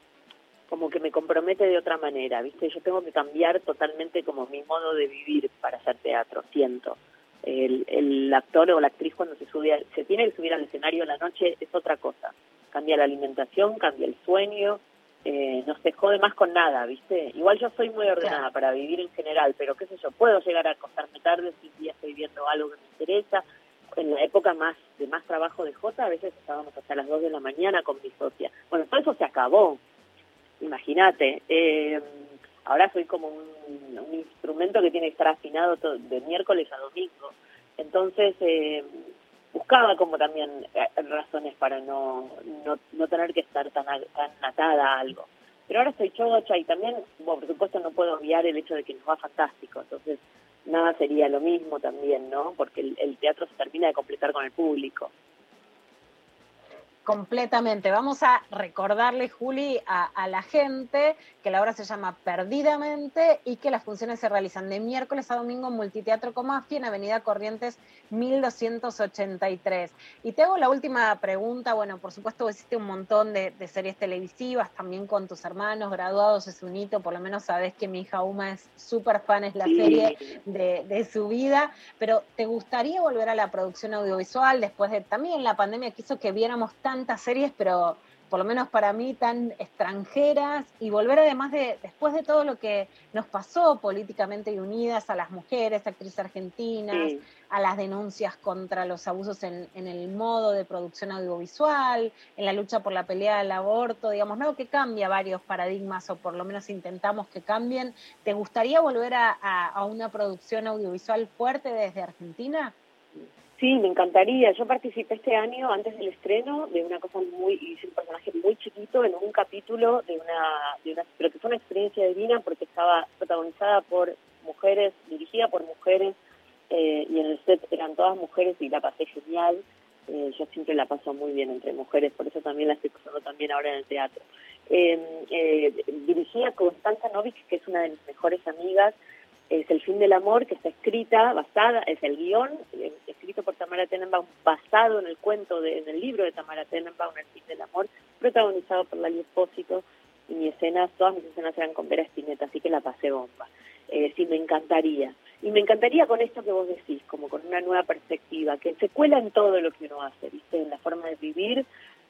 como que me compromete de otra manera, ¿viste? Yo tengo que cambiar totalmente como mi modo de vivir para hacer teatro, siento. El, el actor o la actriz cuando se sube, se tiene que subir al escenario en la noche es otra cosa. Cambia la alimentación, cambia el sueño, eh, no se jode más con nada, ¿viste? Igual yo soy muy ordenada para vivir en general, pero qué sé yo, puedo llegar a acostarme tarde si día estoy viendo algo que me interesa. En la época más de más trabajo de Jota, a veces estábamos hasta las 2 de la mañana con mi socia. Bueno, todo eso se acabó, imagínate. Eh, ahora soy como un, instrumento que tiene que estar afinado to- de miércoles a domingo. Entonces, eh, buscaba como también eh, razones para no, no, no tener que estar tan, tan atada a algo. Pero ahora estoy chocha y también, por supuesto, no puedo obviar el hecho de que nos va fantástico. Entonces, nada sería lo mismo también, ¿no? Porque el teatro se termina de completar con el público. Completamente. Vamos a recordarle, Juli, a, a la gente que la obra se llama Perdidamente y que las funciones se realizan de miércoles a domingo en Multiteatro Comafi en Avenida Corrientes 1283. Y te hago la última pregunta. Bueno, por supuesto, hiciste un montón de, de series televisivas, también con tus hermanos graduados, es un hito. Por lo menos sabes que mi hija Uma es súper fan, es la Sí. serie de, de su vida, pero ¿te gustaría volver a la producción audiovisual después de también la pandemia que hizo que viéramos tantas series, pero por lo menos para mí tan extranjeras y volver además de, después de todo lo que nos pasó políticamente y unidas a las mujeres, actrices argentinas, Sí. a las denuncias contra los abusos en, en el modo de producción audiovisual, en la lucha por la pelea del aborto, digamos, ¿no? Que cambia varios paradigmas o por lo menos intentamos que cambien. ¿Te gustaría volver a, a- a una producción audiovisual fuerte desde Argentina? Sí, me encantaría. Yo participé este año, antes del estreno, de una cosa muy, hice un personaje muy chiquito en un capítulo de una, de una, pero que fue una experiencia divina porque estaba protagonizada por mujeres, dirigida por mujeres, eh, y en el set eran todas mujeres y la pasé genial. Eh, yo siempre la paso muy bien entre mujeres, por eso también la estoy pasando también ahora en el teatro. Eh, eh, dirigida Constanza Novik, que es una de mis mejores amigas, es El fin del amor, que está escrita, basada, es el guion, eh, escrito por Tamara Tenenbaum, basado en el cuento, de, en el libro de Tamara Tenenbaum, El fin del amor, protagonizado por Lali Espósito, y mi escenas, todas mis escenas eran con Vera Spinetta, así que la pasé bomba. Eh, sí, me encantaría. Y me encantaría con esto que vos decís, como con una nueva perspectiva, que se cuela en todo lo que uno hace, ¿viste? En la forma de vivir,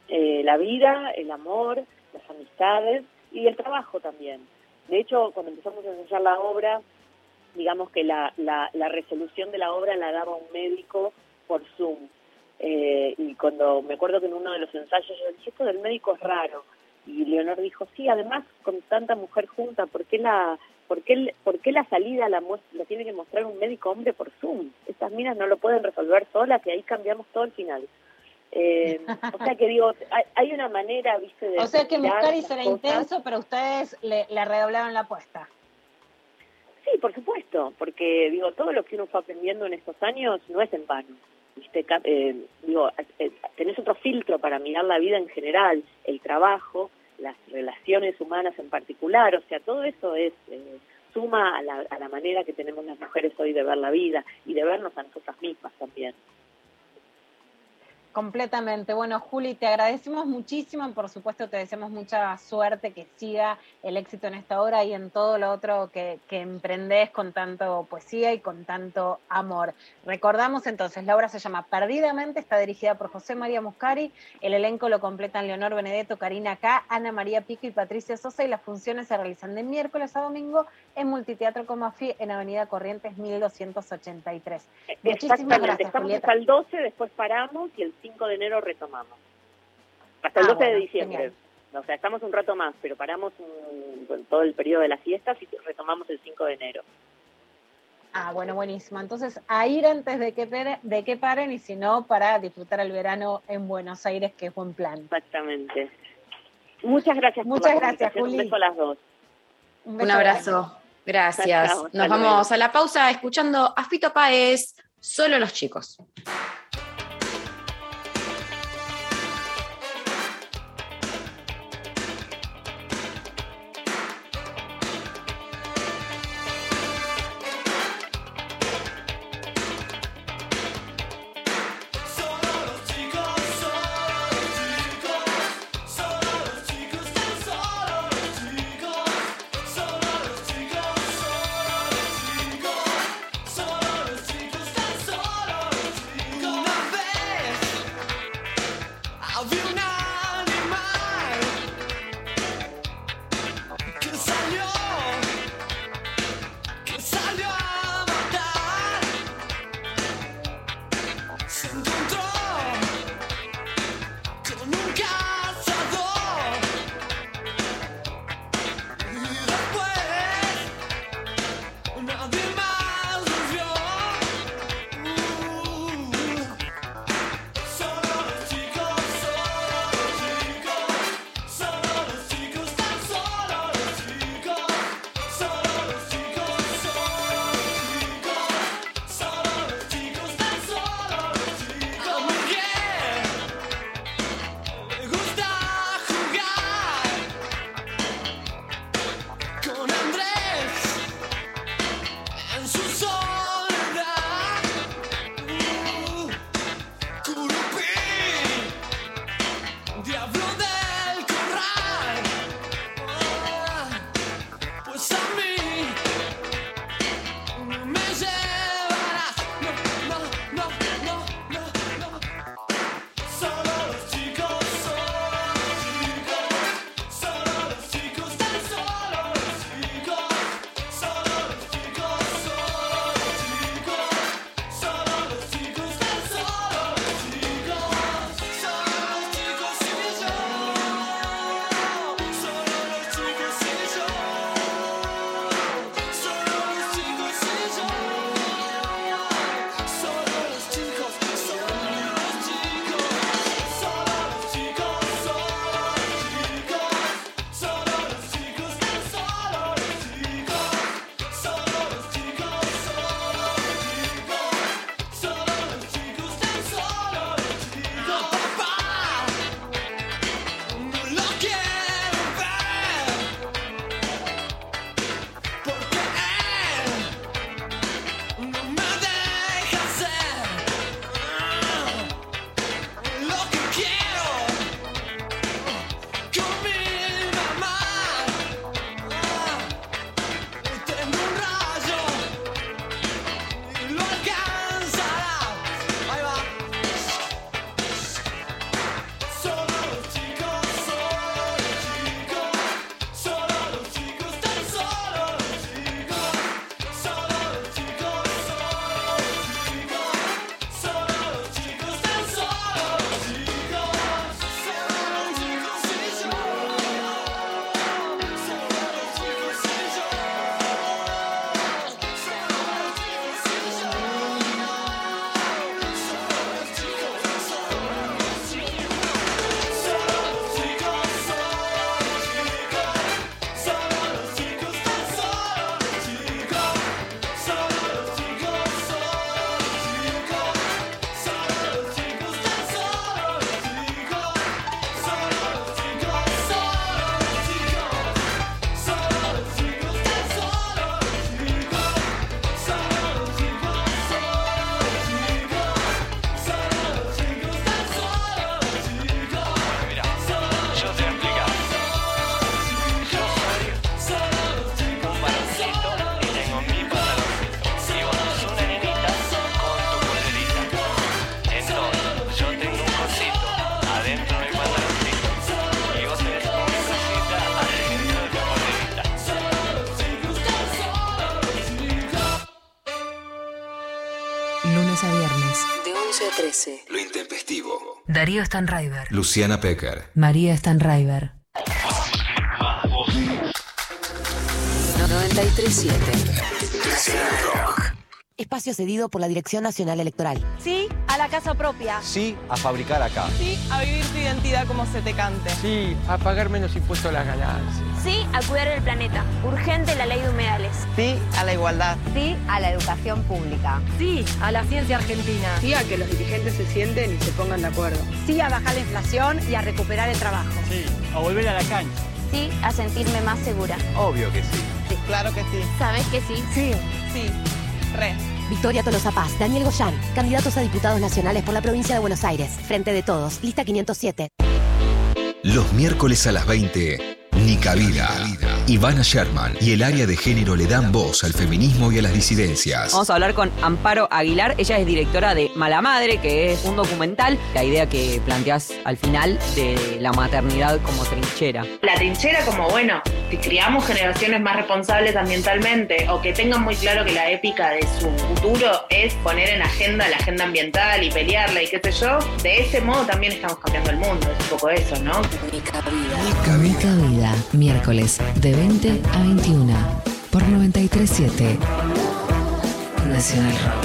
eh, la vida, el amor, las amistades y el trabajo también. De hecho, cuando empezamos a ensayar la obra, digamos que la, la, la resolución de la obra la daba un médico por Zoom. Eh, y cuando me acuerdo que en uno de los ensayos yo dije, esto del médico es raro. Y Leonor dijo, sí, además con tanta mujer junta, ¿por qué la, por qué, por qué la salida la, la tiene que mostrar un médico hombre por Zoom? Estas minas no lo pueden resolver solas, que ahí cambiamos todo el final. Eh, o sea que digo, hay, hay una manera, viste, de... O sea que Muscari las será intenso, pero ustedes le, le redoblaron la apuesta. Sí, por supuesto, porque digo, todo lo que uno fue aprendiendo en estos años no es en vano. ¿viste? Eh, digo, eh, tenés otro filtro para mirar la vida en general, el trabajo, las relaciones humanas en particular, o sea, todo eso es eh, suma a la, a la manera que tenemos las mujeres hoy de ver la vida y de vernos a nosotras mismas también. Completamente. Bueno, Juli, te agradecemos muchísimo. Por supuesto, te deseamos mucha suerte, que siga el éxito en esta obra y en todo lo otro que, que emprendés con tanto poesía y con tanto amor. Recordamos entonces, la obra se llama Perdidamente, está dirigida por José María Muscari. El elenco lo completan Leonor Benedetto, Karina K, Ana María Pico y Patricia Sosa. Y las funciones se realizan de miércoles a domingo en Multiteatro Comafi en Avenida Corrientes 1283. Muchísimas gracias, estamos Julieta. hasta el 12, después paramos y el 5 de enero retomamos. Hasta el Ah, 12 de diciembre. genial. O sea, estamos un rato más, pero paramos un- con todo el periodo de las fiestas y retomamos el 5 de enero. Ah, bueno, buenísimo. Entonces, a ir antes de que, pere- de que paren y si no, para disfrutar el verano en Buenos Aires, que es buen plan. Exactamente. Muchas gracias por Muchas la gracias. Juli. Un beso a las dos. Un abrazo. Gracias. Nos vamos a la pausa escuchando a Fito Páez, solo los chicos. Darío Stanraiver. Luciana Pecker. María Stanraiver. 937. Espacio cedido por la Dirección Nacional Electoral. Sí a la casa propia. Sí a fabricar acá. Sí a vivir tu identidad como se te cante. Sí a pagar menos impuestos a las ganancias. Sí a cuidar el planeta. Urgente la ley de humedales. Sí a la igualdad. Sí a la educación pública. Sí a la ciencia argentina. Sí a que los dirigentes se sienten y se pongan de acuerdo. Sí a bajar la inflación y a recuperar el trabajo. Sí a volver a la cancha. Sí a sentirme más segura. Obvio que sí. Sí, claro que sí. ¿Sabes que sí? Sí. Sí. Re. Victoria Tolosa Paz, Daniel Goyán, candidatos a diputados nacionales por la provincia de Buenos Aires. Frente de todos, lista 507. Los miércoles a las 20, Nica Vida. Ivana Sherman y el área de género le dan voz al feminismo y a las disidencias. Vamos a hablar con Amparo Aguilar. Ella es directora de Mala Madre, que es un documental. La idea que planteas al final de la maternidad como trinchera. La trinchera como, bueno, que criamos generaciones más responsables ambientalmente o que tengan muy claro que la épica de su futuro es poner en agenda la agenda ambiental y pelearla y qué sé yo. De ese modo también estamos cambiando el mundo. Es un poco eso, ¿no? Nica Vida. Nica Vida. Miércoles de 20 a 21 por 937 Nacional Rock.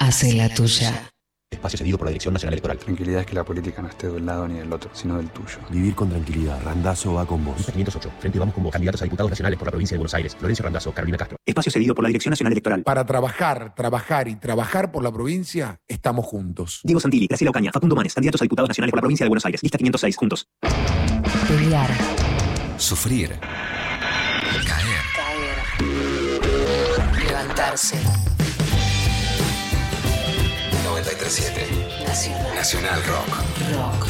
Hace la tuya. Espacio cedido por la Dirección Nacional Electoral. Tranquilidad es que la política no esté de un lado ni del otro, sino del tuyo. Vivir con tranquilidad. Randazo va con vos. Lista 508. Frente vamos con vos. Candidatos a diputados nacionales por la provincia de Buenos Aires. Florencia Randazo, Carolina Castro. Espacio cedido por la Dirección Nacional Electoral. Para trabajar, trabajar y trabajar por la provincia, estamos juntos. Diego Santilli, Graciela Ocaña, Facundo Manes, candidatos a diputados nacionales por la provincia de Buenos Aires. Lista 506. Juntos. Pelear. Sufrir. Caer. Caer. Levantarse. 937. Nacional. Nacional Rock. Rock.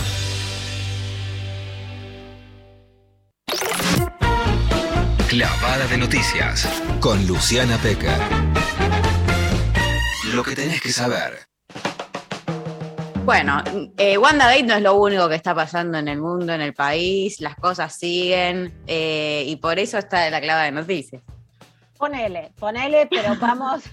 Clavada de noticias. Con Luciana Pecker. Lo que tenés que saber. Bueno, eh, WandaGate no es lo único que está pasando en el mundo, en el país, las cosas siguen eh, y por eso está la clava de noticias. Ponele, ponele, pero vamos,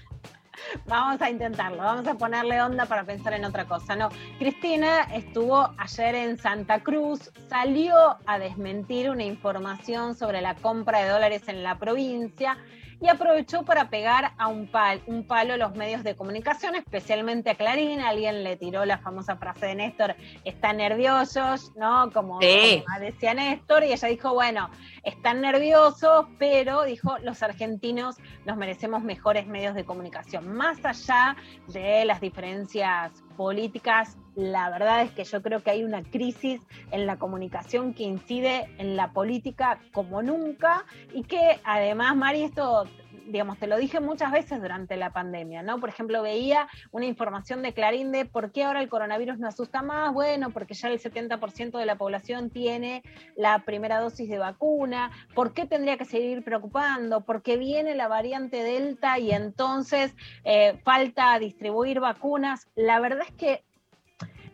vamos a intentarlo, vamos a ponerle onda para pensar en otra cosa. No, Cristina estuvo ayer en Santa Cruz, salió a desmentir una información sobre la compra de dólares en la provincia y aprovechó para pegar a un, pal, un palo los medios de comunicación, especialmente a Clarín. Alguien le tiró la famosa frase de Néstor, están nerviosos, ¿no? Como, Sí. como decía Néstor, y ella dijo, bueno, están nerviosos, pero dijo, los argentinos nos merecemos mejores medios de comunicación. Más allá de las diferencias políticas, la verdad es que yo creo que hay una crisis en la comunicación que incide en la política como nunca y que además, Mari, esto digamos, te lo dije muchas veces durante la pandemia, ¿no? Por ejemplo, veía una información de Clarín de por qué ahora el coronavirus no asusta más, bueno, porque ya el 70% de la población tiene la primera dosis de vacuna, ¿por qué tendría que seguir preocupando? Porque viene la variante Delta y entonces eh, falta distribuir vacunas. La verdad es que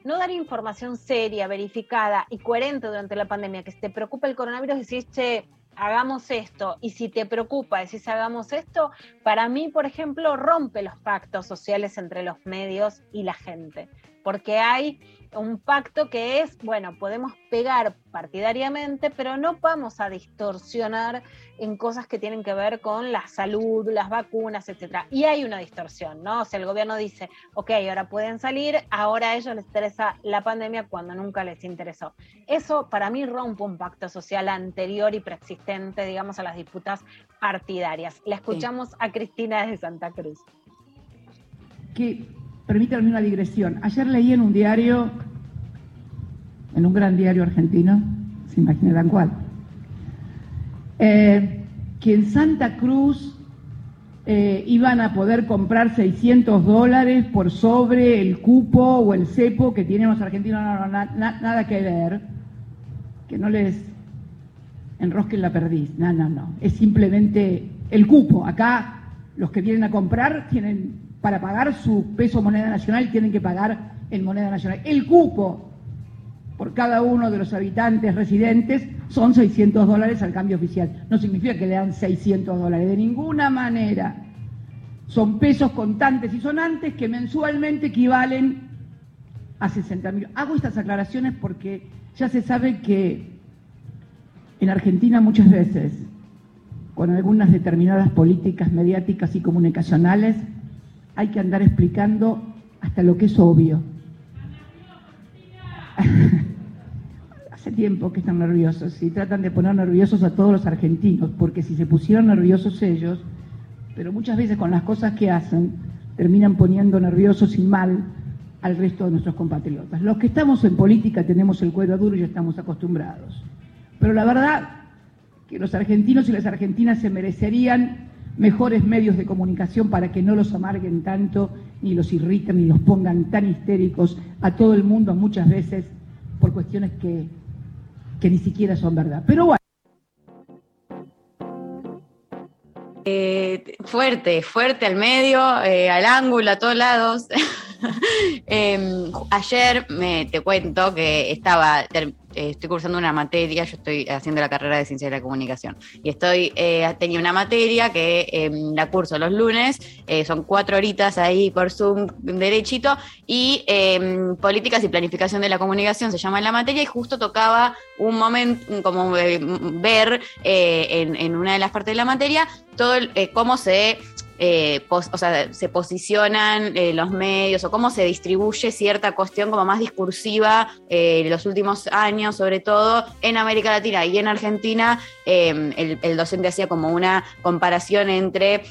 no dar información seria, verificada y coherente durante la pandemia, que te preocupa el coronavirus, decís, che, hagamos esto, y si te preocupa, decís, hagamos esto, para mí, por ejemplo, rompe los pactos sociales entre los medios y la gente, porque hay un pacto que es, bueno, podemos pegar partidariamente, pero no vamos a distorsionar en cosas que tienen que ver con la salud, las vacunas, etcétera. Y hay una distorsión, ¿no? O sea, el gobierno dice, ok, ahora pueden salir, ahora a ellos les interesa la pandemia cuando nunca les interesó. Eso para mí rompe un pacto social anterior y preexistente, digamos, a las disputas partidarias. La escuchamos a Cristina desde Santa Cruz. Permítanme una digresión, ayer leí en un diario, en un gran diario argentino, se imaginarán cuál, eh, que en Santa Cruz eh, iban a poder comprar 600 dólares por sobre el cupo o el cepo que tienen los argentinos, no, no, na- na- nada que ver, que no les enrosquen la perdiz, no, no, no, es simplemente el cupo. Acá los que vienen a comprar tienen, para pagar su peso moneda nacional, tienen que pagar en moneda nacional. El cupo por cada uno de los habitantes residentes son 600 dólares al cambio oficial. No significa que le dan 600 dólares, de ninguna manera. son pesos contantes y sonantes que mensualmente equivalen a 60 mil. Hago estas aclaraciones porque ya se sabe que en Argentina muchas veces, con algunas determinadas políticas mediáticas y comunicacionales, hay que andar explicando hasta lo que es obvio. Hace tiempo que están nerviosos y tratan de poner nerviosos a todos los argentinos, porque si se pusieron nerviosos ellos, pero muchas veces con las cosas que hacen, terminan poniendo nerviosos y mal al resto de nuestros compatriotas. Los que estamos en política tenemos el cuero duro y estamos acostumbrados. Pero la verdad que los argentinos y las argentinas se merecerían mejores medios de comunicación para que no los amarguen tanto, ni los irriten, ni los pongan tan histéricos a todo el mundo muchas veces por cuestiones que, que ni siquiera son verdad. Pero bueno. Eh, fuerte, fuerte al medio, eh, al ángulo, a todos lados. Em, ayer me te cuento que estaba eh, estoy cursando una materia, yo estoy haciendo la carrera de Ciencia de la Comunicación, y estoy, eh, tenía una materia que em, la curso los lunes, eh, son cuatro horitas ahí por Zoom derechito, y em, Políticas y Planificación de la Comunicación se llama la materia, y justo tocaba un momento, como ver en, en, una de las partes de la materia, todo cómo se eh, o sea, se posicionan eh, los medios o cómo se distribuye cierta cuestión como más discursiva eh, los últimos años, sobre todo en América Latina y en Argentina, el, el docente hacía como una comparación entre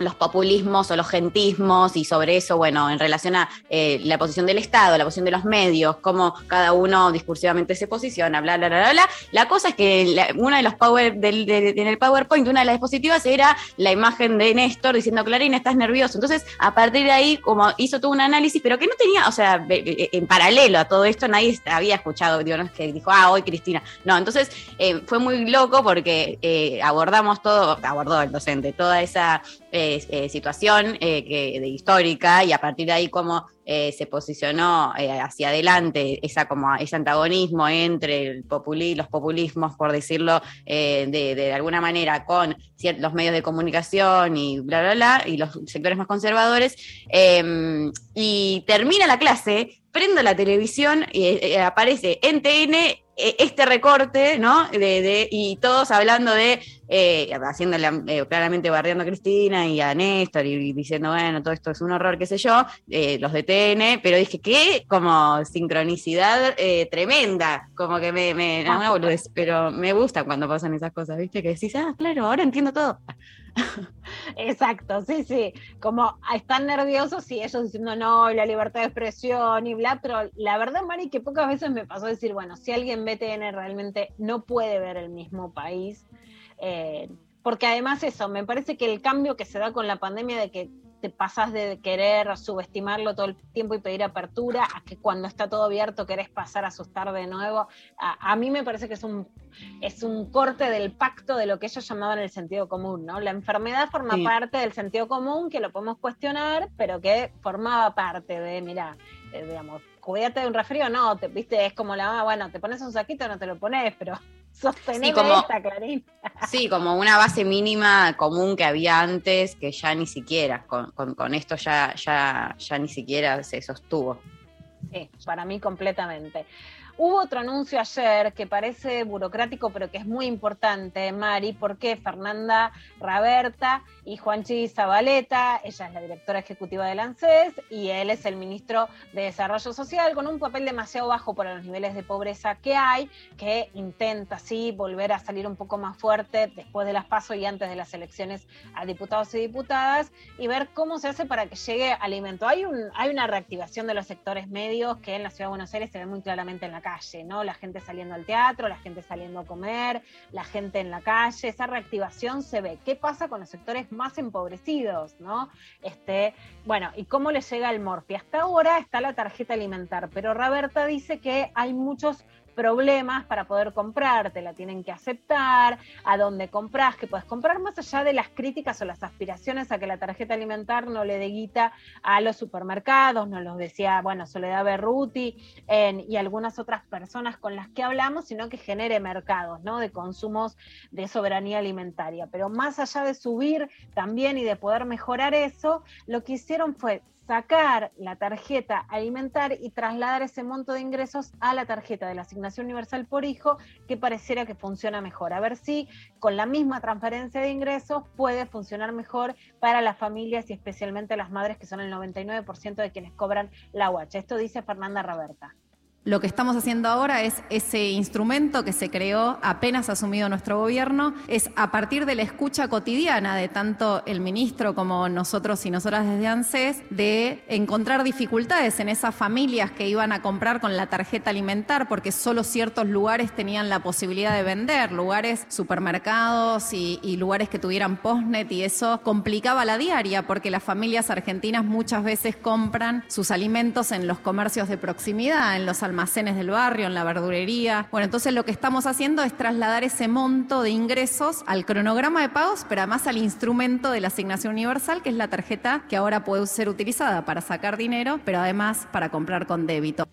los populismos o los gentismos y sobre eso, bueno, en relación a eh, la posición del Estado, la posición de los medios, cómo cada uno discursivamente se posiciona, bla, bla, bla, bla. La cosa es que uno de los power del, en el PowerPoint, una de las diapositivas era la imagen de Néstor diciendo, Clarín, estás nervioso. Entonces, a partir de ahí, como hizo todo un análisis, pero que no tenía, o sea, en paralelo a todo esto, nadie había escuchado, digo, que dijo, ah, hoy Cristina. No, entonces eh, fue muy loco porque eh, abordamos todo, abordó el docente, toda esa eh, situación eh, que, de histórica y a partir de ahí cómo eh, se posicionó hacia adelante esa, como, ese antagonismo entre el los populismos, por decirlo de, de, alguna manera, con los medios de comunicación y bla, bla, bla, y los sectores más conservadores. Em, y termina la clase, prendo la televisión y aparece en TN este recorte, ¿no? De, y todos hablando de eh, haciéndole eh, claramente barriendo a Cristina y a Néstor y, diciendo, bueno, todo esto es un horror, qué sé yo, eh, los detene, pero dije, qué como sincronicidad tremenda, como que me, me pero me gusta cuando pasan esas cosas, ¿viste? Que decís, ah, claro, ahora entiendo todo. Exacto, sí, sí, como están nerviosos y ellos diciendo no, la libertad de expresión y bla, pero la verdad, Mari, que pocas veces me pasó decir, bueno, si alguien ve TN realmente no puede ver el mismo país, eh, porque además eso, me parece que el cambio que se da con la pandemia de que te pasas de querer subestimarlo todo el tiempo y pedir apertura a que cuando está todo abierto querés pasar a asustar de nuevo. A, mí me parece que es un, es un corte del pacto de lo que ellos llamaban el sentido común, ¿no? La enfermedad forma parte del sentido común, que lo podemos cuestionar, pero que formaba parte de, mira, eh, digamos, cuídate de un resfrío, no, te, viste, es como la, bueno, te pones un saquito, no te lo pones, pero sostener como, Sí, como una base mínima común que había antes, que ya ni siquiera, con, con, esto ya, ya, ya ni siquiera se sostuvo. Sí, para mí completamente. Hubo otro anuncio ayer que parece burocrático, pero que es muy importante, Mari, porque Fernanda Raberta y Juanchi Zabaleta, ella es la directora ejecutiva del ANSES y él es el ministro de Desarrollo Social, con un papel demasiado bajo para los niveles de pobreza que hay, que intenta sí volver a salir un poco más fuerte después de las pasos y antes de las elecciones a diputados y diputadas y ver cómo se hace para que llegue alimento. Hay, hay una reactivación de los sectores medios que en la ciudad de Buenos Aires se ve muy claramente en la calle, ¿no? La gente saliendo al teatro, la gente saliendo a comer, la gente en la calle, esa reactivación se ve. ¿Qué pasa con los sectores más empobrecidos, ¿no? Este, bueno, ¿y cómo les llega el morfi? Hasta ahora está la tarjeta alimentar, pero Roberta dice que hay muchos problemas para poder comprar, te la tienen que aceptar, a dónde compras, que puedes comprar, más allá de las críticas o las aspiraciones a que la tarjeta alimentar no le dé guita a los supermercados, nos los decía, bueno, Soledad Berruti en- y algunas otras personas con las que hablamos, sino que genere mercados, ¿no? De consumos de soberanía alimentaria. Pero más allá de subir también y de poder mejorar eso, lo que hicieron fue sacar la tarjeta alimentar y trasladar ese monto de ingresos a la tarjeta de la asignación universal por hijo, que pareciera que funciona mejor. A ver si con la misma transferencia de ingresos puede funcionar mejor para las familias y especialmente las madres, que son el 99% de quienes cobran la UH. Esto dice Fernanda Roberta. Lo que estamos haciendo ahora es ese instrumento que se creó apenas asumido nuestro gobierno, es a partir de la escucha cotidiana de tanto el ministro como nosotros y nosotras desde ANSES, de encontrar dificultades en esas familias que iban a comprar con la tarjeta alimentar porque solo ciertos lugares tenían la posibilidad de vender, lugares, supermercados y, lugares que tuvieran postnet y eso complicaba la diaria porque las familias argentinas muchas veces compran sus alimentos en los comercios de proximidad, en los almacenes del barrio, en la verdulería. Bueno, entonces lo que estamos haciendo es trasladar ese monto de ingresos al cronograma de pagos, pero además al instrumento de la asignación universal, que es la tarjeta que ahora puede ser utilizada para sacar dinero, pero además para comprar con débito.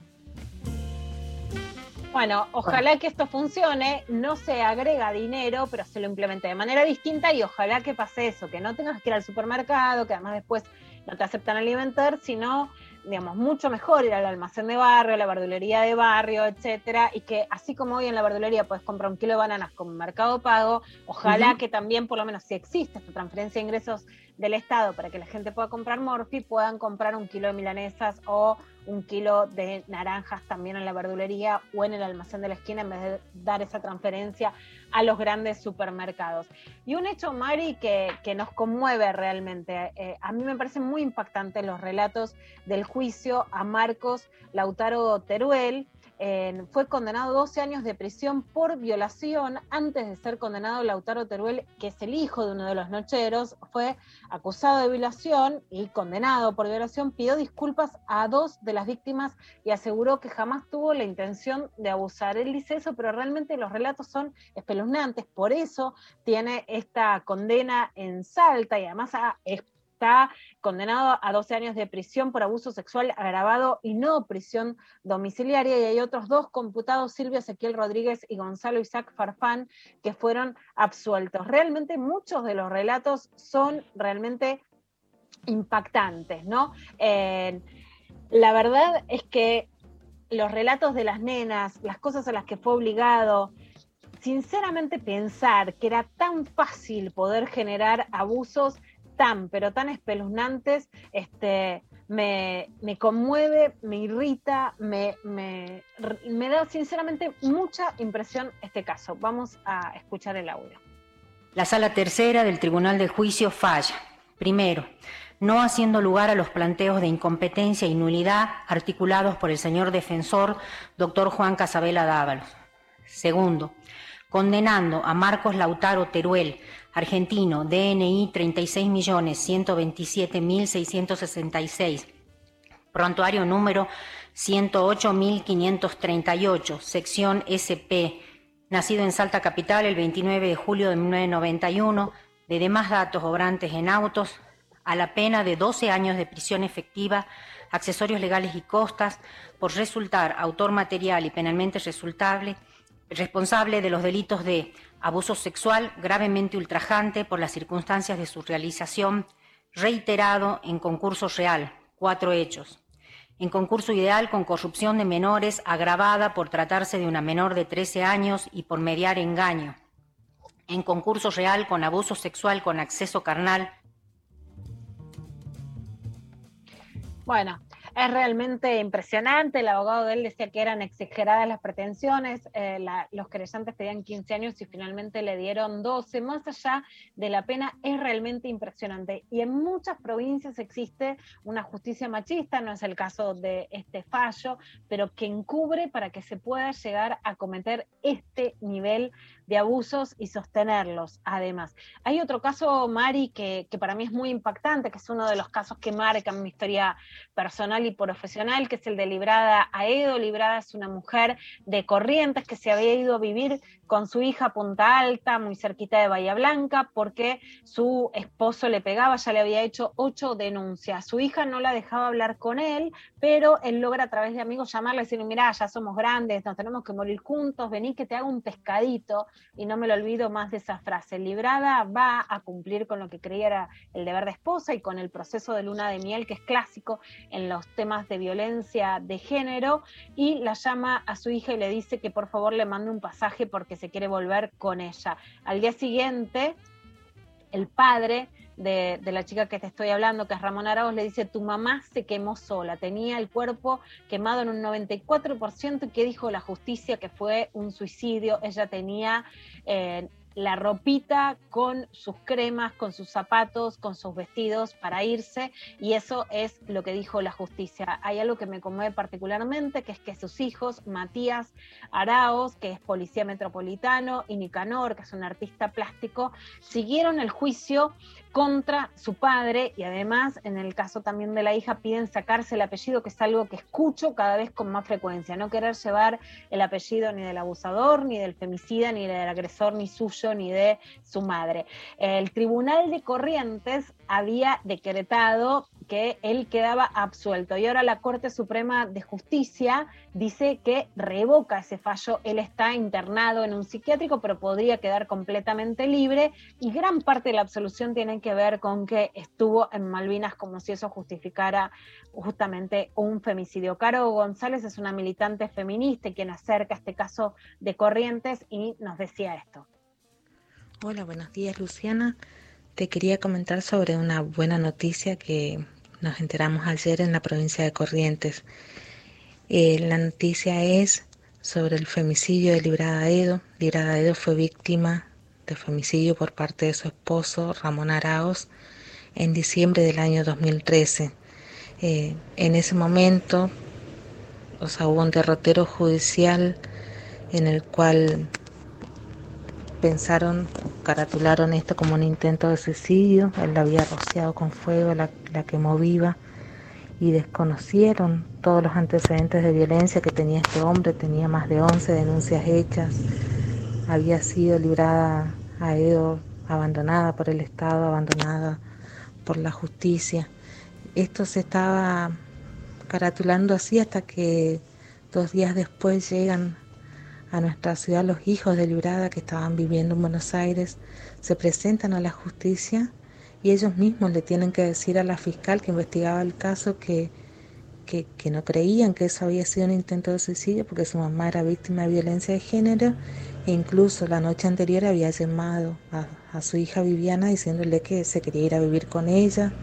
Bueno, ojalá que esto funcione, no se agrega dinero, pero se lo implemente de manera distinta y ojalá que pase eso, que no tengas que ir al supermercado, que además después no te aceptan alimentar, sino, digamos, mucho mejor ir al almacén de barrio, a la verdulería de barrio, etcétera, y que así como hoy en la verdulería puedes comprar un kilo de bananas con Mercado Pago, ojalá que también, por lo menos si existe esta transferencia de ingresos del Estado para que la gente pueda comprar Morphy, puedan comprar un kilo de milanesas o un kilo de naranjas también en la verdulería o en el almacén de la esquina en vez de dar esa transferencia a los grandes supermercados. Y un hecho, Mari, que, que nos conmueve realmente. eh, a mí me parecen muy impactantes los relatos del juicio a Marcos Lautaro Teruel. Fue condenado a 12 años de prisión por violación. Antes de ser condenado, Lautaro Teruel, que es el hijo de uno de los nocheros, fue acusado de violación y condenado por violación, pidió disculpas a dos de las víctimas y aseguró que jamás tuvo la intención de abusar. Él dice eso, pero realmente los relatos son espeluznantes, por eso tiene esta condena en Salta y además ha- está condenado a 12 años de prisión por abuso sexual agravado y no prisión domiciliaria. Y hay otros dos computados, Silvio Ezequiel Rodríguez y Gonzalo Isaac Farfán, que fueron absueltos. Realmente muchos de los relatos son realmente impactantes, ¿no? Eh, la verdad es que los relatos de las nenas, las cosas a las que fue obligado, sinceramente pensar que era tan fácil poder generar abusos tan, pero tan espeluznantes, este, me, me conmueve, me irrita, me, me, me da sinceramente mucha impresión este caso. Vamos a escuchar el audio. La sala tercera del Tribunal de Juicio falla. Primero, no haciendo lugar a los planteos de incompetencia y nulidad articulados por el señor defensor, doctor Juan Casabela Dávalos. Segundo, condenando a Marcos Lautaro Teruel, argentino, DNI 36.127.666, prontuario número 108.538, sección SP, nacido en Salta Capital el 29 de julio de 1991, de demás datos obrantes en autos, a la pena de 12 años de prisión efectiva, accesorios legales y costas, por resultar autor material y penalmente resultable, responsable de los delitos de abuso sexual gravemente ultrajante por las circunstancias de su realización, reiterado en concurso real, cuatro hechos. En concurso ideal con corrupción de menores agravada por tratarse de una menor de 13 años y por mediar engaño. En concurso real con abuso sexual con acceso carnal Bueno, es realmente impresionante. El abogado de él decía que eran exageradas las pretensiones. eh, los querellantes pedían 15 años y finalmente le dieron 12. Más allá de la pena, es realmente impresionante. Y en muchas provincias existe una justicia machista, no es el caso de este fallo, pero que encubre para que se pueda llegar a cometer este nivel de abusos y sostenerlos, además. Hay otro caso, Mari, que, para mí es muy impactante, que es uno de los casos que marcan mi historia personal y profesional, que es el de Librada Aedo. Librada es una mujer de Corrientes que se había ido a vivir con su hija a Punta Alta, muy cerquita de Bahía Blanca, porque su esposo le pegaba, ya le había hecho ocho denuncias. Su hija no la dejaba hablar con él, pero él logra a través de amigos llamarle y decirle, mira, ya somos grandes, nos tenemos que morir juntos, vení que te haga un pescadito, y no me lo olvido más de esa frase. Librada va a cumplir con lo que creía era el deber de esposa y con el proceso de luna de miel, que es clásico en los temas de violencia de género, y la llama a su hija y le dice que por favor le mande un pasaje porque se quiere volver con ella. Al día siguiente, el padre de, la chica que te estoy hablando, que es Ramón Arauz, le dice, tu mamá se quemó sola, tenía el cuerpo quemado en un 94% y que dijo la justicia que fue un suicidio, ella tenía... Eh, la ropita con sus cremas, con sus zapatos, con sus vestidos para irse y eso es lo que dijo la justicia. Hay algo que me conmueve particularmente, que es que sus hijos, Matías Araos, que es policía metropolitano, y Nicanor, que es un artista plástico, siguieron el juicio contra su padre y además en el caso también de la hija piden sacarse el apellido, que es algo que escucho cada vez con más frecuencia, no querer llevar el apellido ni del abusador, ni del femicida, ni del agresor, ni suyo, ni de su madre. El Tribunal de Corrientes había decretado que él quedaba absuelto y ahora la Corte Suprema de Justicia dice que revoca ese fallo, él está internado en un psiquiátrico pero podría quedar completamente libre y gran parte de la absolución tiene que ver con que estuvo en Malvinas como si eso justificara justamente un femicidio. Caro González es una militante feminista quien acerca este caso de Corrientes y nos decía esto. Hola, buenos días Luciana. Te quería comentar sobre una buena noticia que nos enteramos ayer en la provincia de Corrientes. Eh, la noticia es sobre el femicidio de Librada Edo. Librada Edo fue víctima de femicidio por parte de su esposo Ramón Araos en diciembre del año 2013. Eh, en ese momento, o sea, hubo un derrotero judicial en el cual pensaron, caratularon esto como un intento de suicidio, él la había rociado con fuego, la, la quemó viva y desconocieron todos los antecedentes de violencia que tenía este hombre, tenía más de 11 denuncias hechas, había sido librada a Edo, abandonada por el Estado, abandonada por la justicia. Esto se estaba caratulando así hasta que dos días después llegan a nuestra ciudad los hijos de Librada que estaban viviendo en Buenos Aires, se presentan a la justicia y ellos mismos le tienen que decir a la fiscal que investigaba el caso que, que, que, no creían que eso había sido un intento de suicidio porque su mamá era víctima de violencia de género e incluso la noche anterior había llamado a, a su hija Viviana diciéndole que se quería ir a vivir con ella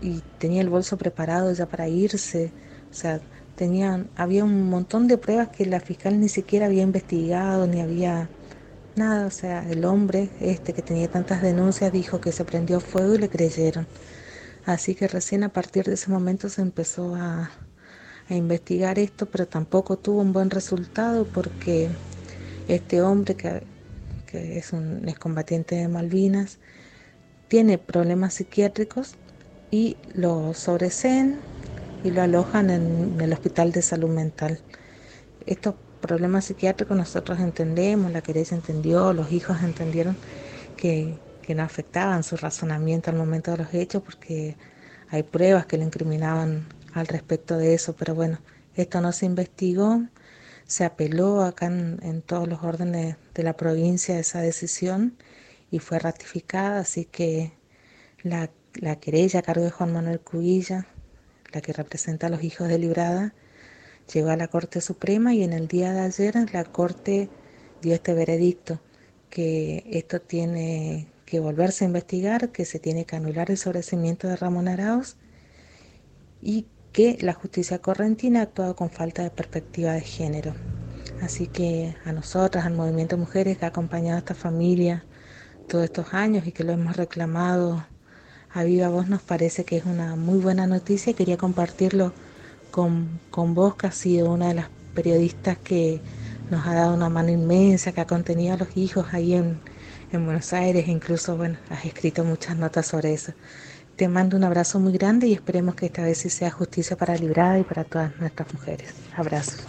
y tenía el bolso preparado ya para irse. O sea, tenían, había un montón de pruebas que la fiscal ni siquiera había investigado, ni había nada, o sea, el hombre este que tenía tantas denuncias dijo que se prendió fuego y le creyeron. Así que recién a partir de ese momento se empezó a, a investigar esto, pero tampoco tuvo un buen resultado porque este hombre que, que es un excombatiente de Malvinas tiene problemas psiquiátricos y lo sobreseen y lo alojan en el Hospital de Salud Mental. Estos problemas psiquiátricos nosotros entendemos, la querella entendió, los hijos entendieron que, que no afectaban su razonamiento al momento de los hechos porque hay pruebas que le incriminaban al respecto de eso, pero bueno, esto no se investigó, se apeló acá en, en todos los órdenes de la provincia esa decisión y fue ratificada, así que la, la querella a cargo de Juan Manuel Cubilla la que representa a los hijos de Librada, llegó a la Corte Suprema y en el día de ayer la Corte dio este veredicto, que esto tiene que volverse a investigar, que se tiene que anular el sobrecimiento de Ramón Arauz y que la justicia correntina ha actuado con falta de perspectiva de género. Así que a nosotras, al movimiento Mujeres que ha acompañado a esta familia todos estos años y que lo hemos reclamado a viva voz nos parece que es una muy buena noticia y quería compartirlo con, con vos, que has sido una de las periodistas que nos ha dado una mano inmensa, que ha contenido a los hijos ahí en, en Buenos Aires, incluso, bueno, has escrito muchas notas sobre eso. Te mando un abrazo muy grande y esperemos que esta vez sí sea justicia para Librada y para todas nuestras mujeres. Abrazos.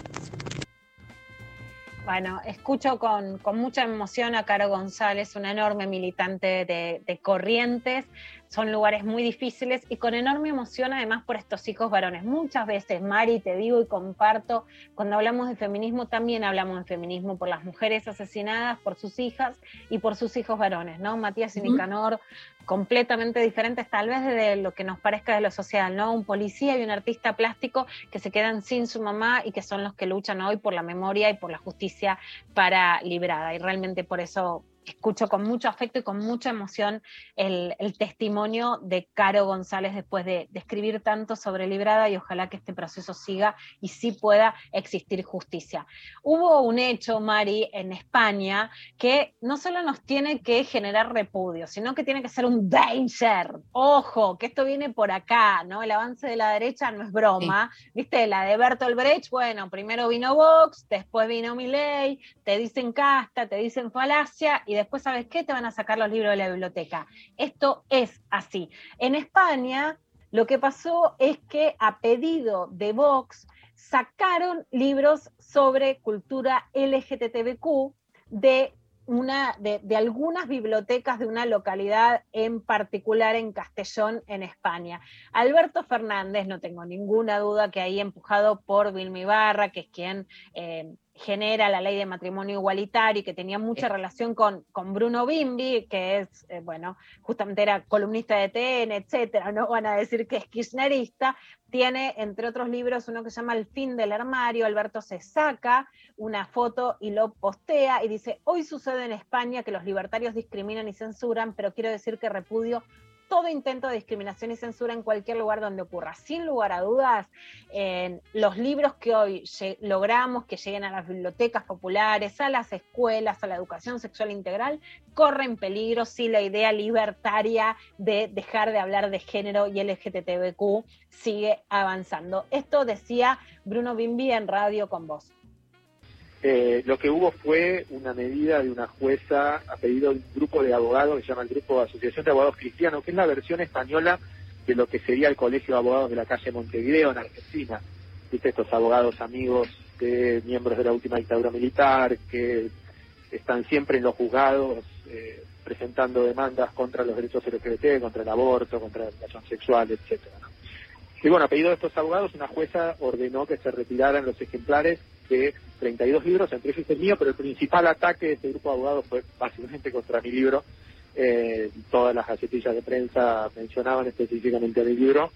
Bueno, escucho con, con, mucha emoción a Caro González, una enorme militante de, Corrientes. Son lugares muy difíciles y con enorme emoción además por estos hijos varones. Muchas veces, Mari, te digo y comparto, cuando hablamos de feminismo también hablamos de feminismo por las mujeres asesinadas, por sus hijas y por sus hijos varones, ¿no? Matías y Nicanor, completamente diferentes tal vez de lo que nos parezca de lo social, ¿no? Un policía y un artista plástico que se quedan sin su mamá y que son los que luchan hoy por la memoria y por la justicia para Librada. Y realmente por eso escucho con mucho afecto y con mucha emoción el, el testimonio de Caro González después de, de, escribir tanto sobre Librada y ojalá que este proceso siga y sí pueda existir justicia. Hubo un hecho, Mari, en España que no solo nos tiene que generar repudio, sino que tiene que ser un danger. Ojo, que esto viene por acá, ¿no? El avance de la derecha no es broma. Sí. ¿Viste? La de Bertolt Brecht, bueno, primero vino Vox, después vino Milley, te dicen casta, te dicen falacia y después, ¿sabes qué? Te van a sacar los libros de la biblioteca. Esto es así. En España, lo que pasó es que a pedido de Vox sacaron libros sobre cultura LGTBQ de una, de, algunas bibliotecas de una localidad en particular en Castellón, en España. Alberto Fernández, no tengo ninguna duda que ahí empujado por Vilma Ibarra, que es quien eh, genera la ley de matrimonio igualitario y que tenía mucha relación con, con Bruno Bimbi, que es, eh, bueno, justamente era columnista de TN, etcétera, no van a decir que es kirchnerista, tiene, entre otros libros, uno que se llama El fin del armario, Alberto se saca una foto y lo postea y dice, hoy sucede en España que los libertarios discriminan y censuran, pero quiero decir que repudio todo intento de discriminación y censura en cualquier lugar donde ocurra. Sin lugar a dudas, eh, los libros que hoy logramos que lleguen a las bibliotecas populares, a las escuelas, a la educación sexual integral, corren peligro si la idea libertaria de dejar de hablar de género y LGTBQ sigue avanzando. Esto decía Bruno Bimbi en Radio con Voz. Eh, lo que hubo fue una medida de una jueza a pedido de un grupo de abogados que se llama el Grupo de Asociación de Abogados Cristianos, que es la versión española de lo que sería el Colegio de Abogados de la calle Montevideo en Argentina. ¿Viste? Estos abogados amigos de miembros de la última dictadura militar que están siempre en los juzgados eh, presentando demandas contra los derechos LGBT, contra el aborto, contra la educación sexual, etcétera. Y bueno, a pedido de estos abogados, una jueza ordenó que se retiraran los ejemplares de 32 libros, entre ellos el mío, pero el principal ataque de este grupo de abogados fue básicamente contra mi libro. Eh, todas las gacetillas de prensa mencionaban específicamente mi libro.